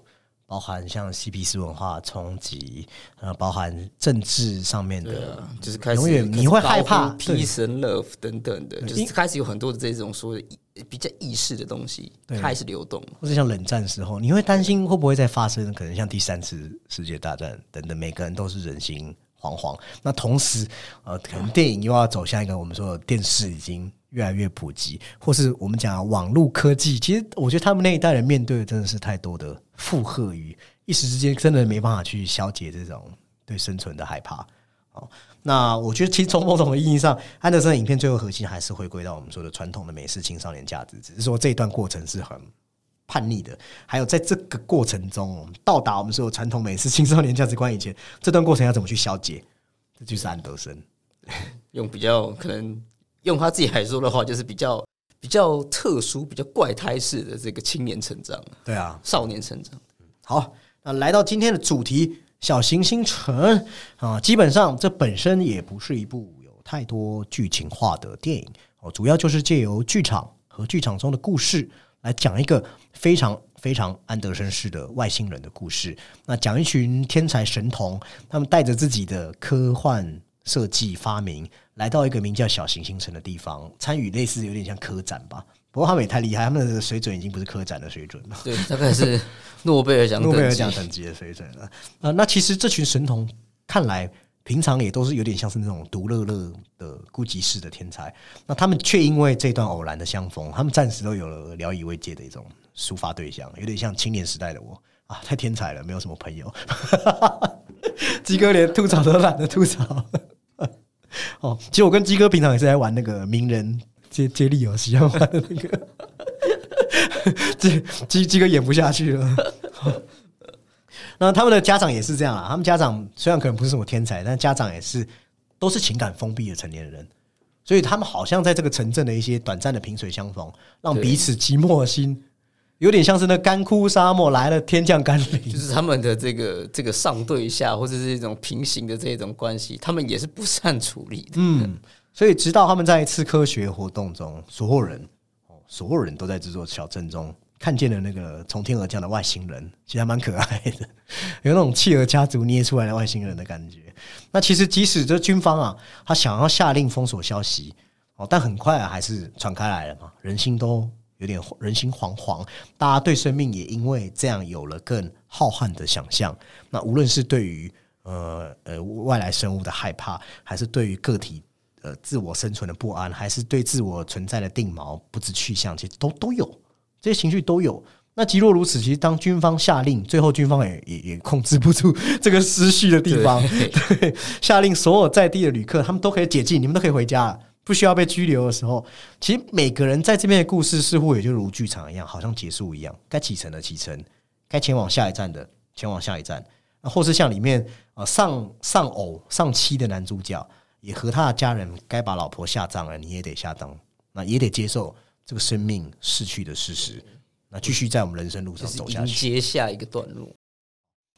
包含像嬉皮士文化冲击，呃，包含政治上面的，啊，就是开始永远你会害怕 peace and love 等等的，就因是开始有很多的这种所谓的意比较意识的东西对开始流动。或者像冷战时候，你会担心会不会再发生，可能像第三次世界大战等等，每个人都是人心惶惶。那同时，呃，可能电影又要走向一个我们说的电视已经越来越普及，或是我们讲网络科技，其实我觉得他们那一代人面对的真的是太多的负荷与一时之间真的没办法去消解这种对生存的害怕。哦，那我觉得其实从某种意义上，安德森的影片最后核心还是回归到我们说的传统的美式青少年价值，只是说这一段过程是很叛逆的，还有在这个过程中到达我们说的传统美式青少年价值观以前，这段过程要怎么去消解，这就是安德森。用比较可能用他自己来说的话，就是比较比较特殊、比较怪胎式的这个青年成长、对啊，少年成长。好，那来到今天的主题《小行星城》啊，基本上这本身也不是一部有太多剧情化的电影哦，主要就是借由剧场和剧场中的故事来讲一个非常非常安德森式的外星人的故事。那讲一群天才神童，他们带着自己的科幻设计发明，来到一个名叫小行星城的地方，参与类似有点像科展吧。不过他们也太厉害，他们的水准已经不是科展的水准了。对，大概是诺贝尔奖诺贝尔奖等级的水准了。呃，那其实这群神童看来平常也都是有点像是那种独乐乐的孤寂式的天才，那他们却因为这段偶然的相逢，他们暂时都有了聊以慰藉的一种抒发对象，有点像青年时代的我啊，太天才了，没有什么朋友。鸡哥连吐槽都懒得吐槽。哦，其实我跟鸡哥平常也是在玩那个名人接接力游戏，玩的那个。鸡鸡鸡哥演不下去了。那他们的家长也是这样啊，他们家长虽然可能不是什么天才，但家长也是都是情感封闭的成年人，所以他们好像在这个城镇的一些短暂的萍水相逢，让彼此寂寞的心。有点像是那干枯沙漠来了天降甘霖，就是他们的这个这个上对下或者是一种平行的这种关系，他们也是不善处理的。嗯，所以直到他们在一次科学活动中，所有人哦，所有人都在这座小镇中看见了那个从天而降的外星人，其实还蛮可爱的，有那种企鹅家族捏出来的外星人的感觉。那其实即使这军方啊，他想要下令封锁消息哦，但很快啊还是传开来了嘛，人心都。有点人心惶惶，大家对生命也因为这样有了更浩瀚的想象。那无论是对于呃呃外来生物的害怕，还是对于个体呃自我生存的不安，还是对自我存在的定锚不知去向，其实都都有这些情绪都有。那即若如此，其实当军方下令，最后军方也也也控制不住这个失序的地方，对，下令所有在地的旅客，他们都可以解禁，你们都可以回家了。不需要被拘留的时候，其实每个人在这边的故事似乎也就如剧场一样，好像结束一样。该启程的启程，该前往下一站的前往下一站。那或是像里面啊上上偶上妻的男主角，也和他的家人该把老婆下葬了，你也得下葬，那也得接受这个生命逝去的事实。那继续在我们人生路上走下去，接下一个段落。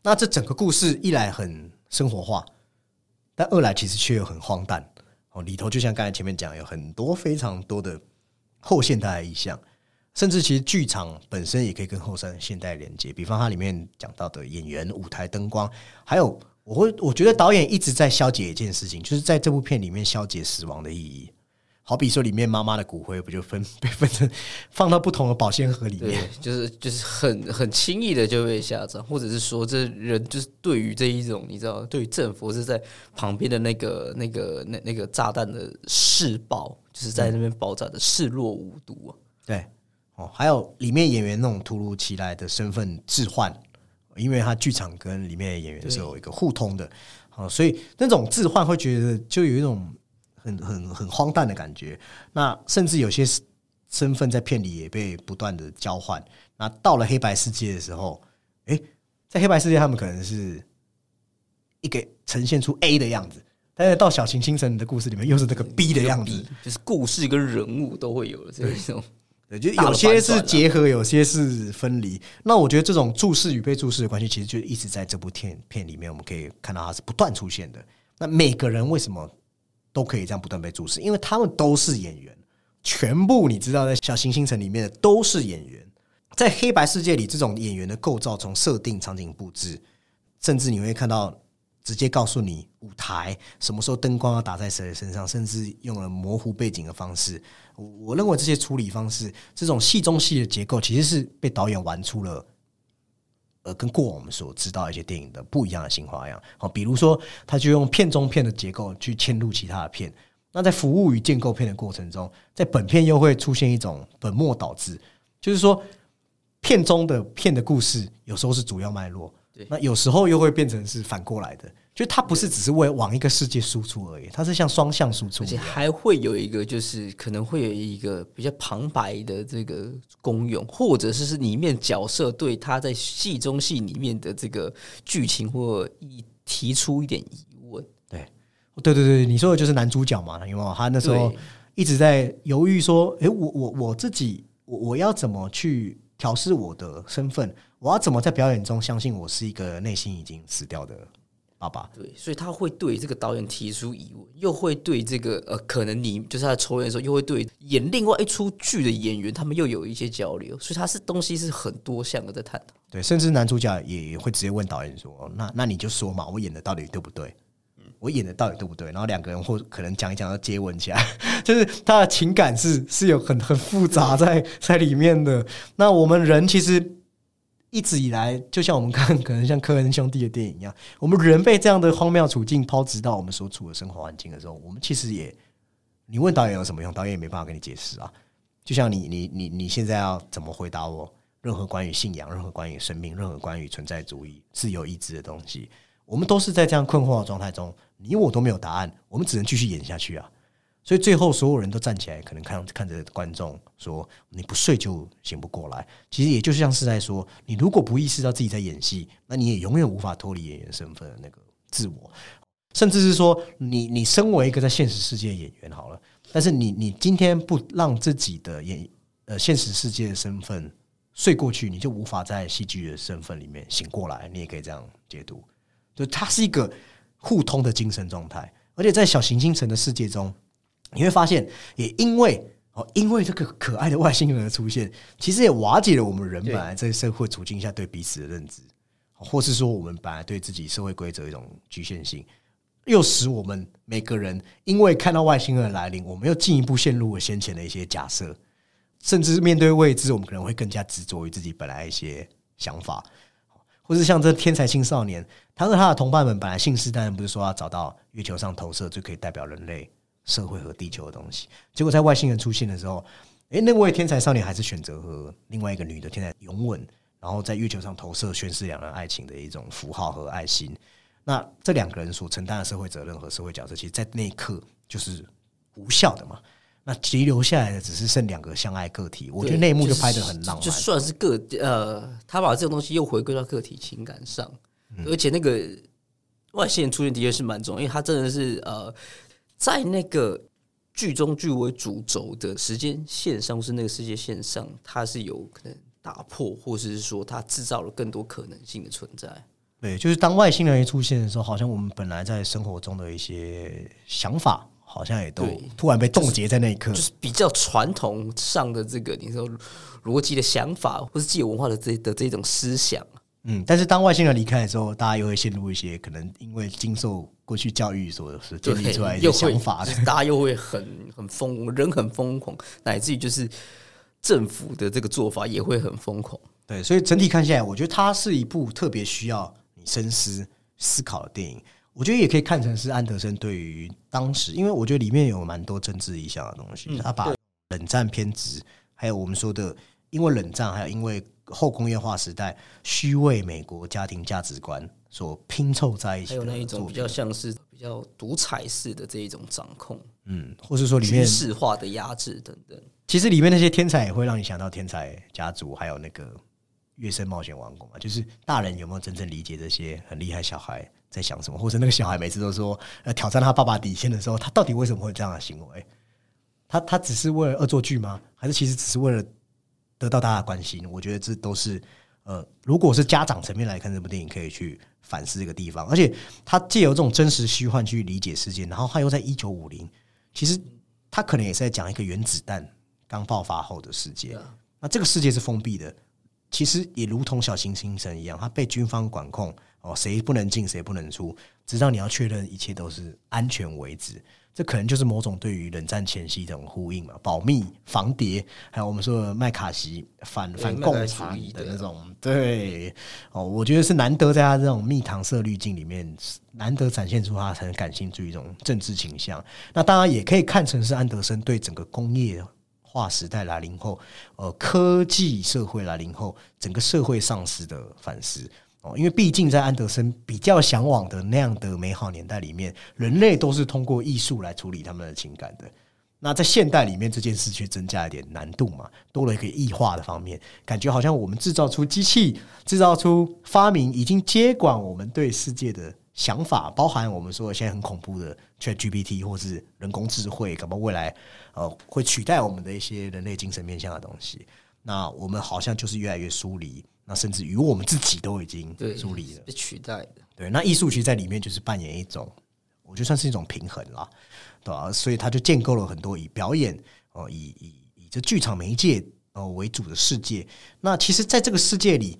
那这整个故事一来很生活化，但二来其实却又很荒诞。哦，里头就像刚才前面讲，有很多非常多的后现代意象，甚至其实剧场本身也可以跟后生现代连接。比方它里面讲到的演员、舞台灯光，还有我会我觉得导演一直在消解一件事情，就是在这部片里面消解死亡的意义。好比说，里面妈妈的骨灰不就分 被分成放到不同的保鲜盒里面，就是就是很很轻易的就被下葬，或者是说，这人就是对于这一种你知道，对于政府是在旁边的那个那个那那个炸弹的试爆，就是在那边爆炸的视若无睹啊。对，哦，还有里面演员那种突如其来的身份置换，因为他剧场跟里面的演员是有一个互通的，好，所以那种置换会觉得就有一种。很很很荒诞的感觉，那甚至有些身份在片里也被不断的交换。那到了黑白世界的时候，哎，在黑白世界他们可能是一个呈现出 A 的样子，但是到小行星城的故事里面又是这个 B 的样子，就是故事跟人物都会有这种，对，就有些是结合，有些是分离。那我觉得这种注视与被注视的关系，其实就一直在这部片片里面，我们可以看到它是不断出现的。那每个人为什么？都可以这样不断被注视，因为他们都是演员，全部你知道，在小行星城里面的都是演员。在黑白世界里，这种演员的构造，从设定、场景布置，甚至你会看到直接告诉你舞台什么时候灯光要打在谁的身上，甚至用了模糊背景的方式。我认为这些处理方式，这种戏中戏的结构，其实是被导演玩出了。呃，跟过往我们所知道一些电影的不一样的新花样，好，比如说，他就用片中片的结构去嵌入其他的片。那在服务与建构片的过程中，在本片又会出现一种本末倒置，就是说，片中的片的故事有时候是主要脉络，那有时候又会变成是反过来的。就它不是只是为往一个世界输出而已，它是像双向输出，而且还会有一个就是可能会有一个比较旁白的这个功用，或者是是里面角色对他在戏中戏里面的这个剧情或一提出一点疑问。对，对对对，你说的就是男主角嘛？因为他那时候一直在犹豫说：“哎，我我我自己，我我要怎么去调试我的身份？我要怎么在表演中相信我是一个内心已经死掉的？”爸爸对，所以他会对这个导演提出疑问，又会对这个呃，可能你就是他抽烟的时候，又会对演另外一出剧的演员，他们又有一些交流，所以他是东西是很多项的在探讨。对，甚至男主角也会直接问导演说：“那那你就说嘛，我演的到底对不对？我演的到底对不对？”然后两个人或可能讲一讲，要接吻起来，就是他的情感是是有很很复杂在在里面的。那我们人其实。一直以来，就像我们看可能像科恩兄弟的电影一样，我们人被这样的荒谬处境抛掷到我们所处的生活环境的时候，我们其实也，你问导演有什么用？导演也没办法跟你解释啊。就像你你你你现在要怎么回答我？任何关于信仰、任何关于生命、任何关于存在主义、自由意志的东西，我们都是在这样困惑的状态中，你我都没有答案，我们只能继续演下去啊。所以最后所有人都站起来，可能看看着观众说：“你不睡就醒不过来。”其实也就像是在说，你如果不意识到自己在演戏，那你也永远无法脱离演员身份的那个自我。甚至是说，你你身为一个在现实世界的演员好了，但是你你今天不让自己的演呃现实世界的身份睡过去，你就无法在戏剧的身份里面醒过来。你也可以这样解读，就它是一个互通的精神状态，而且在小行星城的世界中。你会发现，也因为哦，因为这个可爱的外星人的出现，其实也瓦解了我们人本来在社会处境下对彼此的认知，或是说我们本来对自己社会规则一种局限性，又使我们每个人因为看到外星人来临，我们又进一步陷入了先前的一些假设，甚至面对未知，我们可能会更加执着于自己本来一些想法，或是像这天才青少年，他和他的同伴们本来信誓旦旦不是说要找到月球上投射就可以代表人类。社会和地球的东西，结果在外星人出现的时候，诶，那位天才少年还是选择和另外一个女的天才拥吻，然后在月球上投射，宣示两人爱情的一种符号和爱心。那这两个人所承担的社会责任和社会角色，其实，在那一刻就是无效的嘛。那遗留下来的只是剩两个相爱个体。我觉得那一幕就拍的很浪漫，就算是个呃，他把这个东西又回归到个体情感上，而且那个外星人出现的确是蛮重要，因为他真的是呃。在那个剧中剧为主轴的时间线上，或是那个世界线上，它是有可能打破，或者是说它制造了更多可能性的存在。对，就是当外星人一出现的时候，好像我们本来在生活中的一些想法，好像也都突然被冻结在那一刻。就是比较传统上的这个，你说逻辑的想法，或是既有文化的这的这种思想。嗯，但是当外星人离开的时候，大家又会陷入一些可能因为经受过去教育所建立出来一些想法，大家又会很很疯，人很疯狂，乃至于就是政府的这个做法也会很疯狂。对，所以整体看下来，我觉得它是一部特别需要你深思思考的电影。我觉得也可以看成是安德森对于当时，因为我觉得里面有蛮多政治意向的东西，他把冷战偏执，还有我们说的因为冷战，还有因为。后工业化时代，虚伪美国家庭价值观所拼凑在一起，还有那一种比较像是比较独裁式的这一种掌控，嗯，或是说里面势化的压制等等。其实里面那些天才也会让你想到天才家族，还有那个月升冒险王国嘛。就是大人有没有真正理解这些很厉害小孩在想什么，或者那个小孩每次都说呃挑战他爸爸底线的时候，他到底为什么会有这样的行为？他他只是为了恶作剧吗？还是其实只是为了？得到大家的关心，我觉得这都是呃，如果是家长层面来看这部电影，可以去反思这个地方。而且他借由这种真实虚幻去理解世界，然后他又在一九五零，其实他可能也是在讲一个原子弹刚爆发后的世界。那这个世界是封闭的，其实也如同小行星城一样，它被军方管控哦，谁不能进，谁不能出，直到你要确认一切都是安全为止。这可能就是某种对于冷战前夕这种呼应嘛，保密防谍，还有我们说的麦卡锡反反共产的那种，对哦，我觉得是难得在他这种蜜糖色滤镜里面，难得展现出他很感兴趣一种政治倾向。那当然也可以看成是安德森对整个工业化时代来临后，呃，科技社会来临后，整个社会丧失的反思。哦，因为毕竟在安德森比较向往的那样的美好年代里面，人类都是通过艺术来处理他们的情感的。那在现代里面，这件事却增加一点难度嘛，多了一个异化的方面，感觉好像我们制造出机器，制造出发明，已经接管我们对世界的想法，包含我们说现在很恐怖的 ChatGPT 或是人工智慧，可能未来呃会取代我们的一些人类精神面向的东西。那我们好像就是越来越疏离。那甚至于我们自己都已经疏离了，被取代的。对，那艺术其实在里面就是扮演一种，我觉得算是一种平衡啦，对吧？所以他就建构了很多以表演哦，以以以这剧场媒介哦为主的世界。那其实，在这个世界里，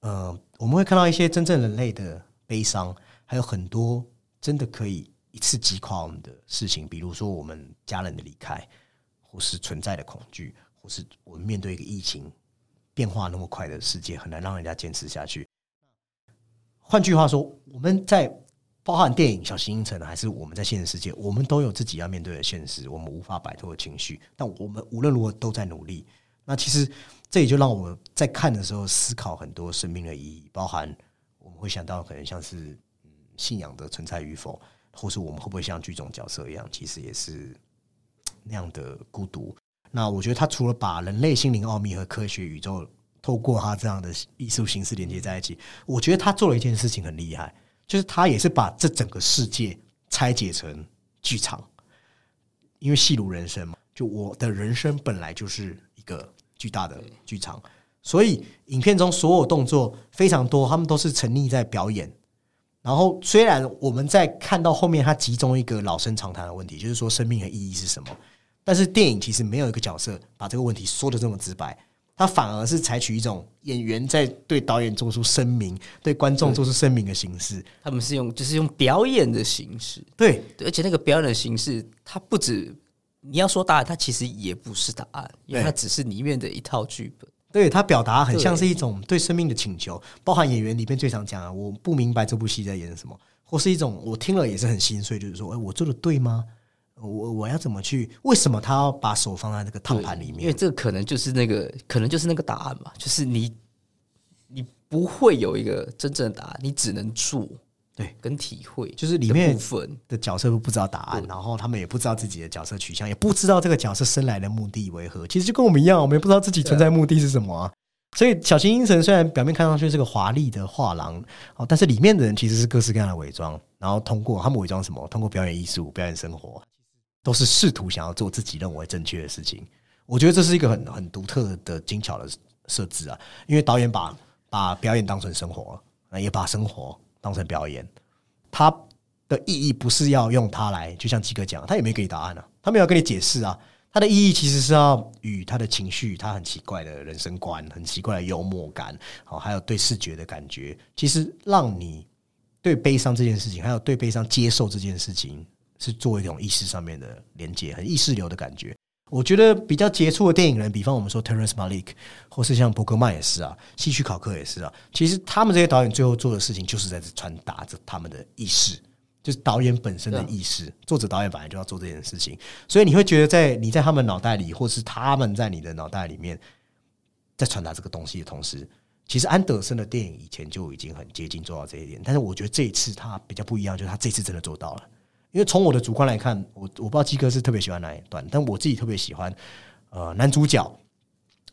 呃，我们会看到一些真正人类的悲伤，还有很多真的可以一次击垮我们的事情，比如说我们家人的离开，或是存在的恐惧，或是我们面对一个疫情。变化那么快的世界很难让人家坚持下去。换句话说，我们在包含电影《小行星城》还是我们在现实世界，我们都有自己要面对的现实，我们无法摆脱的情绪。但我们无论如何都在努力。那其实这也就让我在看的时候思考很多生命的意义，包含我们会想到可能像是嗯信仰的存在与否，或是我们会不会像剧中角色一样，其实也是那样的孤独。那我觉得他除了把人类心灵奥秘和科学宇宙透过他这样的艺术形式连接在一起，我觉得他做了一件事情很厉害，就是他也是把这整个世界拆解成剧场，因为戏如人生嘛，就我的人生本来就是一个巨大的剧场，所以影片中所有动作非常多，他们都是沉溺在表演。然后虽然我们在看到后面，他集中一个老生常谈的问题，就是说生命的意义是什么。但是电影其实没有一个角色把这个问题说的这么直白，他反而是采取一种演员在对导演做出声明、对观众做出声明的形式。他们是用就是用表演的形式，对，而且那个表演的形式，它不止你要说答案，它其实也不是答案，因为它只是里面的一套剧本。对他表达很像是一种对生命的请求，包含演员里面最常讲啊，我不明白这部戏在演什么，或是一种我听了也是很心碎，就是说，哎，我做的对吗？我我要怎么去？为什么他要把手放在那个烫盘里面？因为这个可能就是那个，可能就是那个答案嘛，就是你你不会有一个真正的答案，你只能做。对，跟体会就是里面部分的角色都不知道答案，然后他们也不知道自己的角色取向，也不知道这个角色生来的目的为何。其实就跟我们一样，我们也不知道自己存在目的是什么啊。所以小型阴神虽然表面看上去是个华丽的画廊哦，但是里面的人其实是各式各样的伪装，然后通过他们伪装什么？通过表演艺术、表演生活，都是试图想要做自己认为正确的事情。我觉得这是一个很很独特的精巧的设置啊，因为导演把把表演当成生活，那也把生活。当成表演，它的意义不是要用它来，就像基哥讲，他也没给你答案啊，他没有跟你解释啊，它的意义其实是要与他的情绪，他很奇怪的人生观，很奇怪的幽默感，好，还有对视觉的感觉，其实让你对悲伤这件事情，还有对悲伤接受这件事情，是做一种意识上面的连接，很意识流的感觉。我觉得比较杰出的电影人，比方我们说 Terrence Malick，或是像伯格曼也是啊，希区考克也是啊。其实他们这些导演最后做的事情，就是在传达着他们的意识，就是导演本身的意识。作者导演本来就要做这件事情，所以你会觉得在你在他们脑袋里，或是他们在你的脑袋里面，在传达这个东西的同时，其实安德森的电影以前就已经很接近做到这一点。但是我觉得这一次他比较不一样，就是他这次真的做到了。因为从我的主观来看，我我不知道基哥是特别喜欢哪一段，但我自己特别喜欢，呃，男主角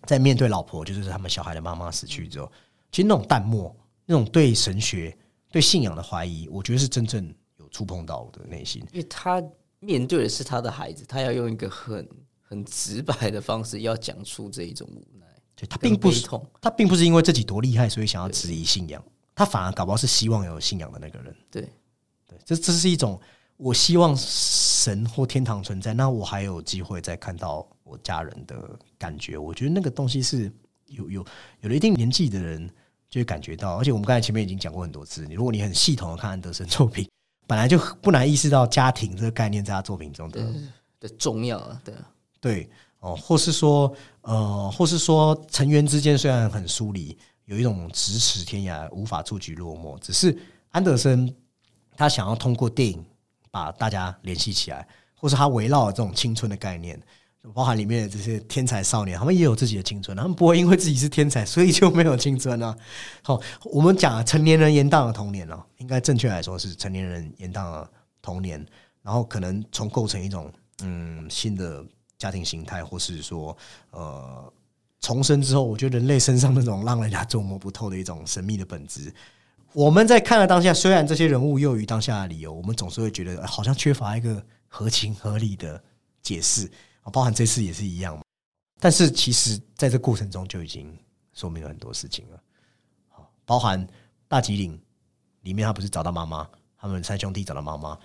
在面对老婆，就是他们小孩的妈妈死去之后，其实那种淡漠，那种对神学、对信仰的怀疑，我觉得是真正有触碰到我的内心。因为他面对的是他的孩子，他要用一个很很直白的方式，要讲出这一种无奈。对他并不是痛，他并不是因为自己多厉害，所以想要质疑信仰，他反而搞不好是希望有信仰的那个人。对，对，这这是一种。我希望神或天堂存在，那我还有机会再看到我家人的感觉。我觉得那个东西是有有有了一定年纪的人就会感觉到，而且我们刚才前面已经讲过很多次，如果你很系统的看安德森作品，本来就不难意识到家庭这个概念在他作品中的的重要啊，对对哦，或是说呃，或是说成员之间虽然很疏离，有一种咫尺天涯无法触及落寞，只是安德森他想要通过电影。把大家联系起来，或是他围绕这种青春的概念，包含里面的这些天才少年，他们也有自己的青春，他们不会因为自己是天才，所以就没有青春啊。好，我们讲成年人延宕的童年了，应该正确来说是成年人延宕的童年，然后可能从构成一种嗯新的家庭形态，或是说呃重生之后，我觉得人类身上那种让人家捉摸不透的一种神秘的本质。我们在看了当下，虽然这些人物囿于当下的理由，我们总是会觉得好像缺乏一个合情合理的解释啊，包含这次也是一样。但是其实在这过程中就已经说明了很多事情了。好，包含大吉岭里面，他不是找到妈妈，他们三兄弟找到妈妈，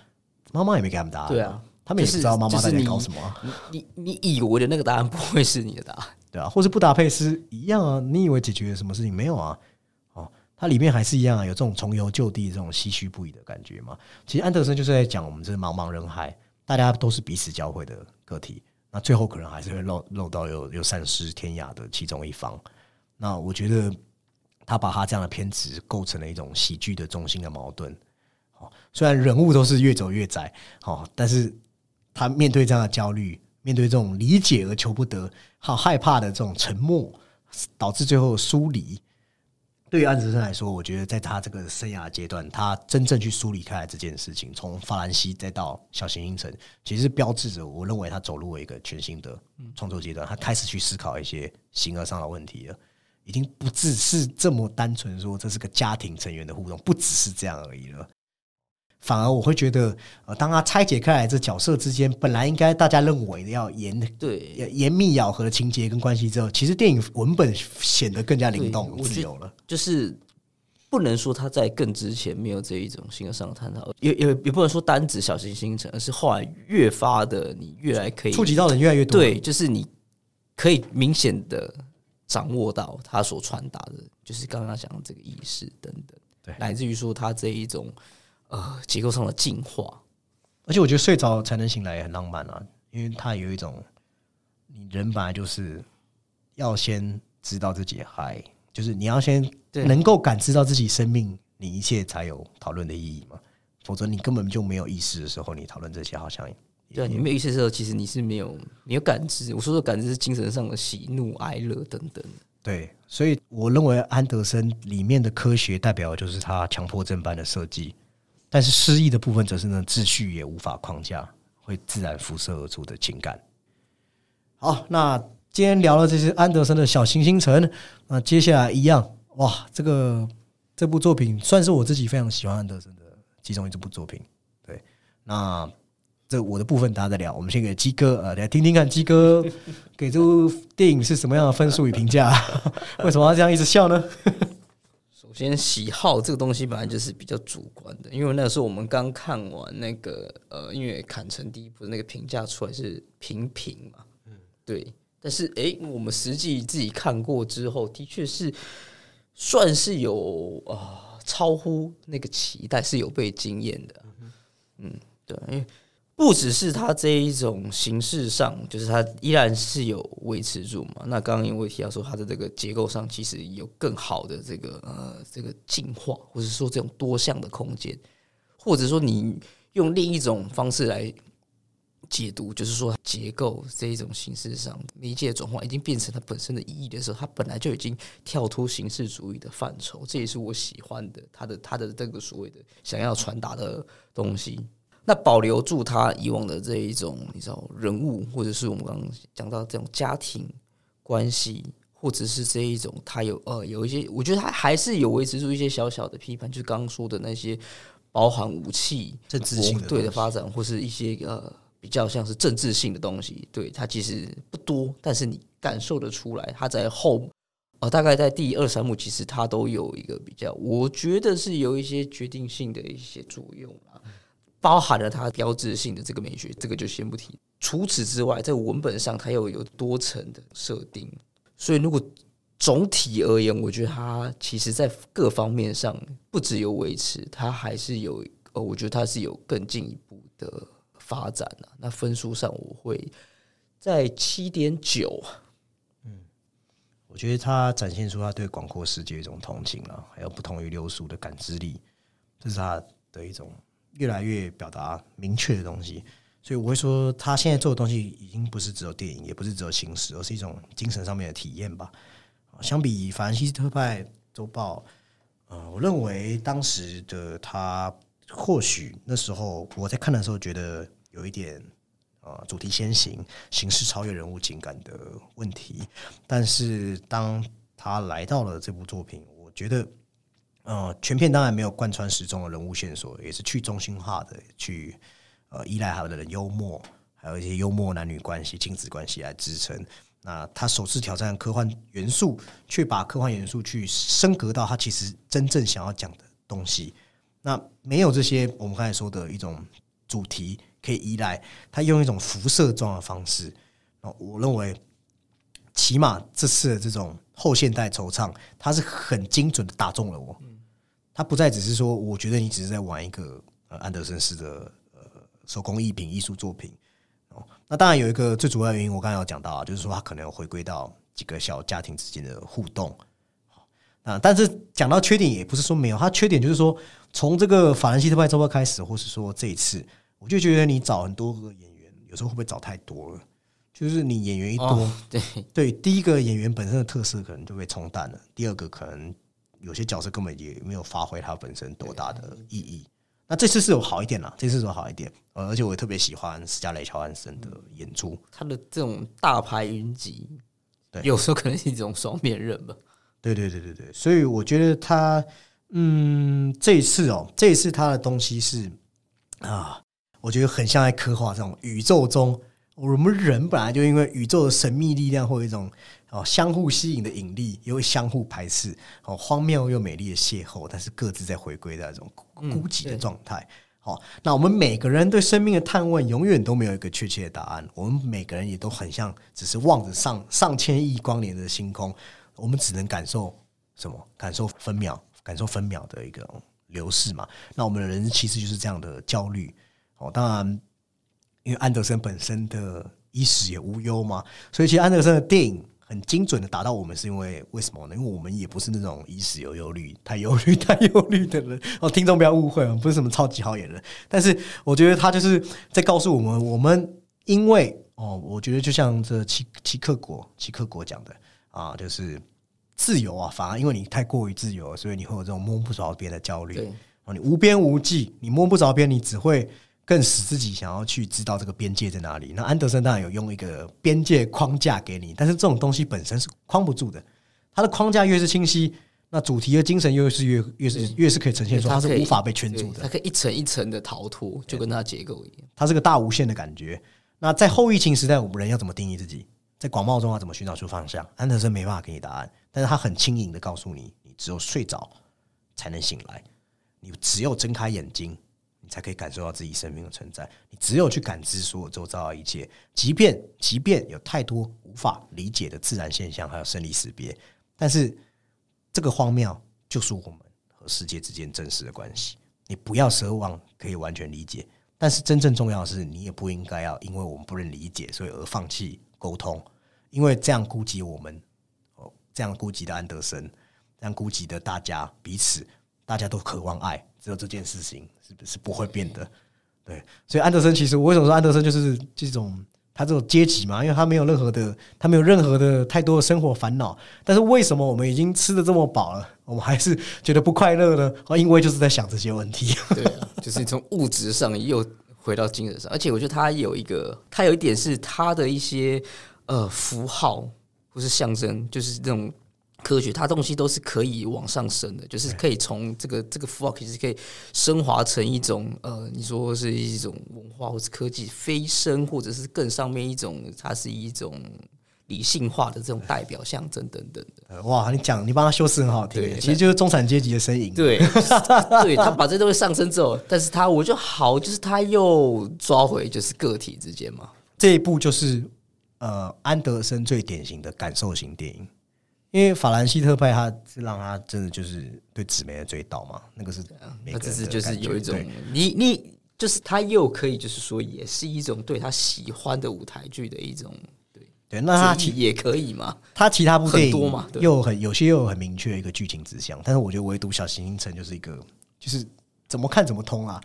妈妈也没给他们答案。对啊，他们也不知道妈妈在搞什么。你你以为的那个答案不会是你的答案，对啊，或是布达佩斯一样啊？你以为解决了什么事情？没有啊。它里面还是一样啊，有这种重游旧地、这种唏嘘不已的感觉嘛。其实安德森就是在讲我们这茫茫人海，大家都是彼此交汇的个体，那最后可能还是会漏漏到有有散失天涯的其中一方。那我觉得他把他这样的偏执构成了一种喜剧的中心的矛盾。好，虽然人物都是越走越窄，好，但是他面对这样的焦虑，面对这种理解而求不得、好害怕的这种沉默，导致最后疏离。对于安德森来说，我觉得在他这个生涯阶段，他真正去梳理开来这件事情，从法兰西再到小行星城，其实标志着我认为他走入了一个全新的创作阶段。他开始去思考一些形而上的问题了，已经不只是这么单纯说这是个家庭成员的互动，不只是这样而已了。反而我会觉得，呃，当他拆解开来这角色之间本来应该大家认为的要严对严密咬合的情节跟关系之后，其实电影文本显得更加灵动、自由了。就是不能说他在更之前没有这一种形而上的探讨，也也也不能说单指小行星城，而是后来越发的你越来可以触及到的人越来越多。对，就是你可以明显的掌握到他所传达的，就是刚刚讲的这个意识等等，对，来自于说他这一种。呃，结构上的进化，而且我觉得睡着才能醒来也很浪漫啊，因为它有一种，你人本来就是要先知道自己嗨，就是你要先能够感知到自己生命，你一切才有讨论的意义嘛，否则你根本就没有意识的时候，你讨论这些好像对，你没有意识的时候，其实你是没有没有感知。我说的感知是精神上的喜怒哀乐等等。对，所以我认为安德森里面的科学代表就是他强迫症般的设计。但是诗意的部分，则是呢秩序也无法框架，会自然辐射而出的情感。好，那今天聊了这些安德森的小行星城，那接下来一样，哇，这个这部作品算是我自己非常喜欢安德森的其中一部作品。对，那这我的部分大家再聊，我们先给鸡哥呃，来听听看鸡哥 给这部电影是什么样的分数与评价？为什么要这样一直笑呢？先喜好这个东西本来就是比较主观的，因为那时候我们刚看完那个呃，因为砍成第一部那个评价出来是平平嘛，嗯，对。但是哎，我们实际自己看过之后，的确是算是有啊，超乎那个期待，是有被惊艳的，嗯，对，因为。不只是它这一种形式上，就是它依然是有维持住嘛。那刚刚因为提到说它的这个结构上，其实有更好的这个呃这个进化，或者说这种多项的空间，或者说你用另一种方式来解读，就是说结构这一种形式上媒介转换已经变成它本身的意义的时候，它本来就已经跳出形式主义的范畴。这也是我喜欢的，它的它的这个所谓的想要传达的东西。那保留住他以往的这一种，你知道人物，或者是我们刚刚讲到这种家庭关系，或者是这一种，他有呃有一些，我觉得他还是有维持住一些小小的批判，就是刚刚说的那些包含武器、政治性对的发展，或是一些呃比较像是政治性的东西，对他其实不多，但是你感受得出来，他在后呃大概在第二三幕，其实他都有一个比较，我觉得是有一些决定性的一些作用啊。包含了它标志性的这个美学，这个就先不提。除此之外，在文本上它又有多层的设定，所以如果总体而言，我觉得它其实在各方面上不只有维持，它还是有呃，我觉得它是有更进一步的发展啊。那分数上我会在七点九。嗯，我觉得它展现出他对广阔世界一种同情啊，还有不同于流俗的感知力，这是他的一种。越来越表达明确的东西，所以我会说，他现在做的东西已经不是只有电影，也不是只有形式，而是一种精神上面的体验吧。相比《法兰西斯特派周报》，呃，我认为当时的他或许那时候我在看的时候觉得有一点呃主题先行，形式超越人物情感的问题，但是当他来到了这部作品，我觉得。呃，全片当然没有贯穿始终的人物线索，也是去中心化的去呃依赖他的人幽默，还有一些幽默男女关系、亲子关系来支撑。那他首次挑战科幻元素，却把科幻元素去升格到他其实真正想要讲的东西。那没有这些我们刚才说的一种主题可以依赖，他用一种辐射状的方式。那我认为，起码这次的这种后现代惆怅，它是很精准的打中了我。它不再只是说，我觉得你只是在玩一个呃安德森式的呃手工艺品艺术作品哦。那当然有一个最主要原因，我刚才有讲到啊，就是说它可能要回归到几个小家庭之间的互动。啊，但是讲到缺点，也不是说没有，它缺点就是说，从这个法兰西特派周报开始，或是说这一次，我就觉得你找很多个演员，有时候会不会找太多了？就是你演员一多，对对，第一个演员本身的特色可能就被冲淡了，第二个可能。有些角色根本也没有发挥它本身多大的意义。那这次是有好一点啦，这次是有好一点，呃而且我也特别喜欢斯嘉蕾·乔安森的演出。他的这种大牌云集，对有时候可能是一种双面刃吧。对对对对对，所以我觉得他，嗯，这一次哦，这一次他的东西是啊，我觉得很像在刻画这种宇宙中，我们人本来就因为宇宙的神秘力量或一种哦相互吸引的引力，也会相互排斥，哦荒谬又美丽的邂逅，但是各自在回归的这种孤孤寂的对状态。好，那我们每个人对生命的探问，永远都没有一个确切的答案。我们每个人也都很像，只是望着上上千亿光年的星空，我们只能感受什么？感受分秒，感受分秒的一个流逝嘛。那我们的人其实就是这样的焦虑。哦，当然，因为安德森本身的衣食也无忧嘛，所以其实安德森的电影很精准的打到我们，是因为为什么呢？因为我们也不是那种衣食有忧虑、太忧虑、太忧虑的人。哦，听众不要误会，我们不是什么超级好演员，但是我觉得他就是在告诉我们，我们因为哦，我觉得就像这齐齐克国齐克国讲的啊，就是自由啊，反而因为你太过于自由，所以你会有这种摸不着边的焦虑。对，哦，你无边无际，你摸不着边，你只会更使自己想要去知道这个边界在哪里。那安德森当然有用一个边界框架给你，但是这种东西本身是框不住的。它的框架越是清晰，那主题的精神又是越越是越是可以呈现出，它是无法被圈住的它。可以一层一层的逃脱，就跟它结构一样。它是个大无限的感觉。那在后疫情时代，我们人要怎么定义自己？在广袤中要怎么寻找出方向？安德森没办法给你答案，但是他很轻盈的告诉你：你只有睡着才能醒来，你只有睁开眼睛，才可以感受到自己生命的存在。你只有去感知所有周遭的一切，即便即便有太多无法理解的自然现象，还有生离死别，但是这个荒谬就是我们和世界之间真实的关系。你不要奢望可以完全理解，但是真正重要的是，你也不应该要因为我们不能理解，所以而放弃沟通，因为这样估计我们，哦，这样估计的安德森，这样估计的大家彼此，大家都渴望爱，只有这件事情是不是不会变的？对，所以安德森其实我为什么说安德森就是这种他这种阶级嘛，因为他没有任何的他没有任何的太多的生活烦恼，但是为什么我们已经吃的这么饱了，我们还是觉得不快乐呢？哦，因为就是在想这些问题。对，就是从物质上又回到精神上，而且我觉得他有一个，他有一点是他的一些呃符号或是象征，就是这种科学，它东西都是可以往上升的，就是可以从这个这个符号其实可以升华成一种呃，你说是一种文化或是科技飞升，或者是更上面一种，它是一种理性化的这种代表象征等等的。呃哇，你讲你帮他修饰很好听耶，其实就是中产阶级的身影。对，对他把这东西上升之后，但是他我就好，就是他又抓回就是个体之间嘛。这一部就是呃安德森最典型的感受型电影，因为法兰西特派他是让他真的就是对纸媒的追悼嘛，那个是每个人他只是就是有一种对你你就是他又可以就是说也是一种对他喜欢的舞台剧的一种对，那他其也可以嘛。他其他部电影很多嘛对又很有些又有很明确一个剧情指向，但是我觉得唯独小行星城就是一个就是怎么看怎么通啊，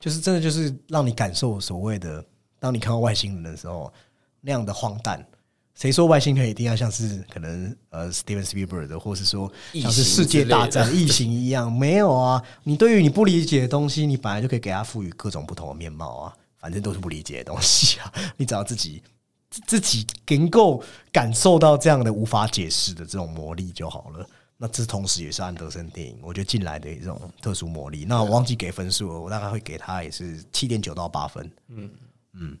就是真的就是让你感受所谓的当你看到外星人的时候那样的荒诞。谁说外星人一定要像是可能呃 Steven Spielberg 的，或是说像是世界大战异形一样？没有啊，你对于你不理解的东西，你本来就可以给它赋予各种不同的面貌啊，反正都是不理解的东西啊，你只要自己自自己能够感受到这样的无法解释的这种魔力就好了。那这同时也是安德森电影我觉得进来的一种特殊魔力。那我忘记给分数了，我大概会给他也是七点九到八分。嗯嗯，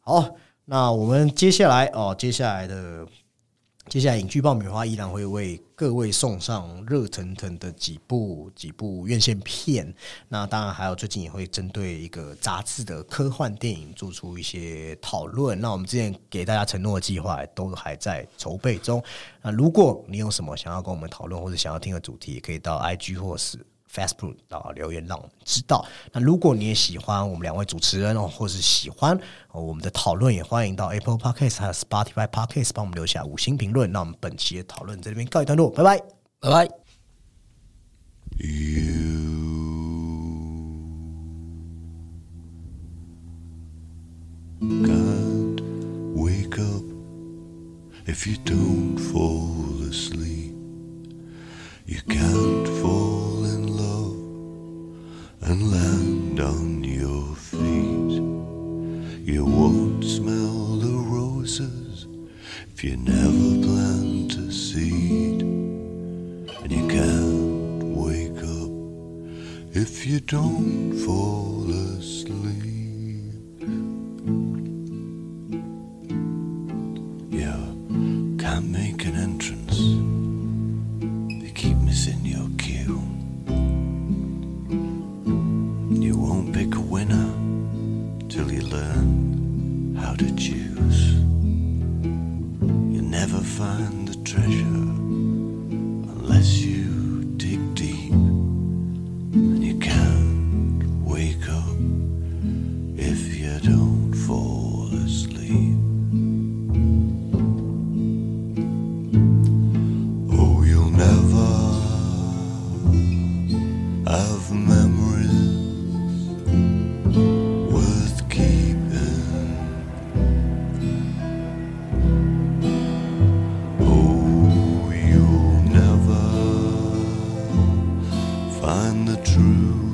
好，那我们接下来哦，接下来的接下来影剧爆米花依然会为各位送上热腾腾的几部几部院线片。那当然还有最近也会针对一个杂志的科幻电影做出一些讨论。那我们之前给大家承诺的计划都还在筹备中。那如果你有什么想要跟我们讨论或者想要听的主题，可以到 IG 或是 Facebook 啊留言让我们知道。那如果你也喜欢我们两位主持人哦，或是喜欢、哦、我们的讨论，也欢迎到 Apple Podcast 还有 Spotify Podcast 帮我们留下五星评论。那我们本期的讨论在这边告一段落，拜拜。拜拜。can't wake up if you don't fall asleep. You can't and land on your feet. You won't smell the roses if you never plant a seed. And you can't wake up if you don't fall asleep. find the truth.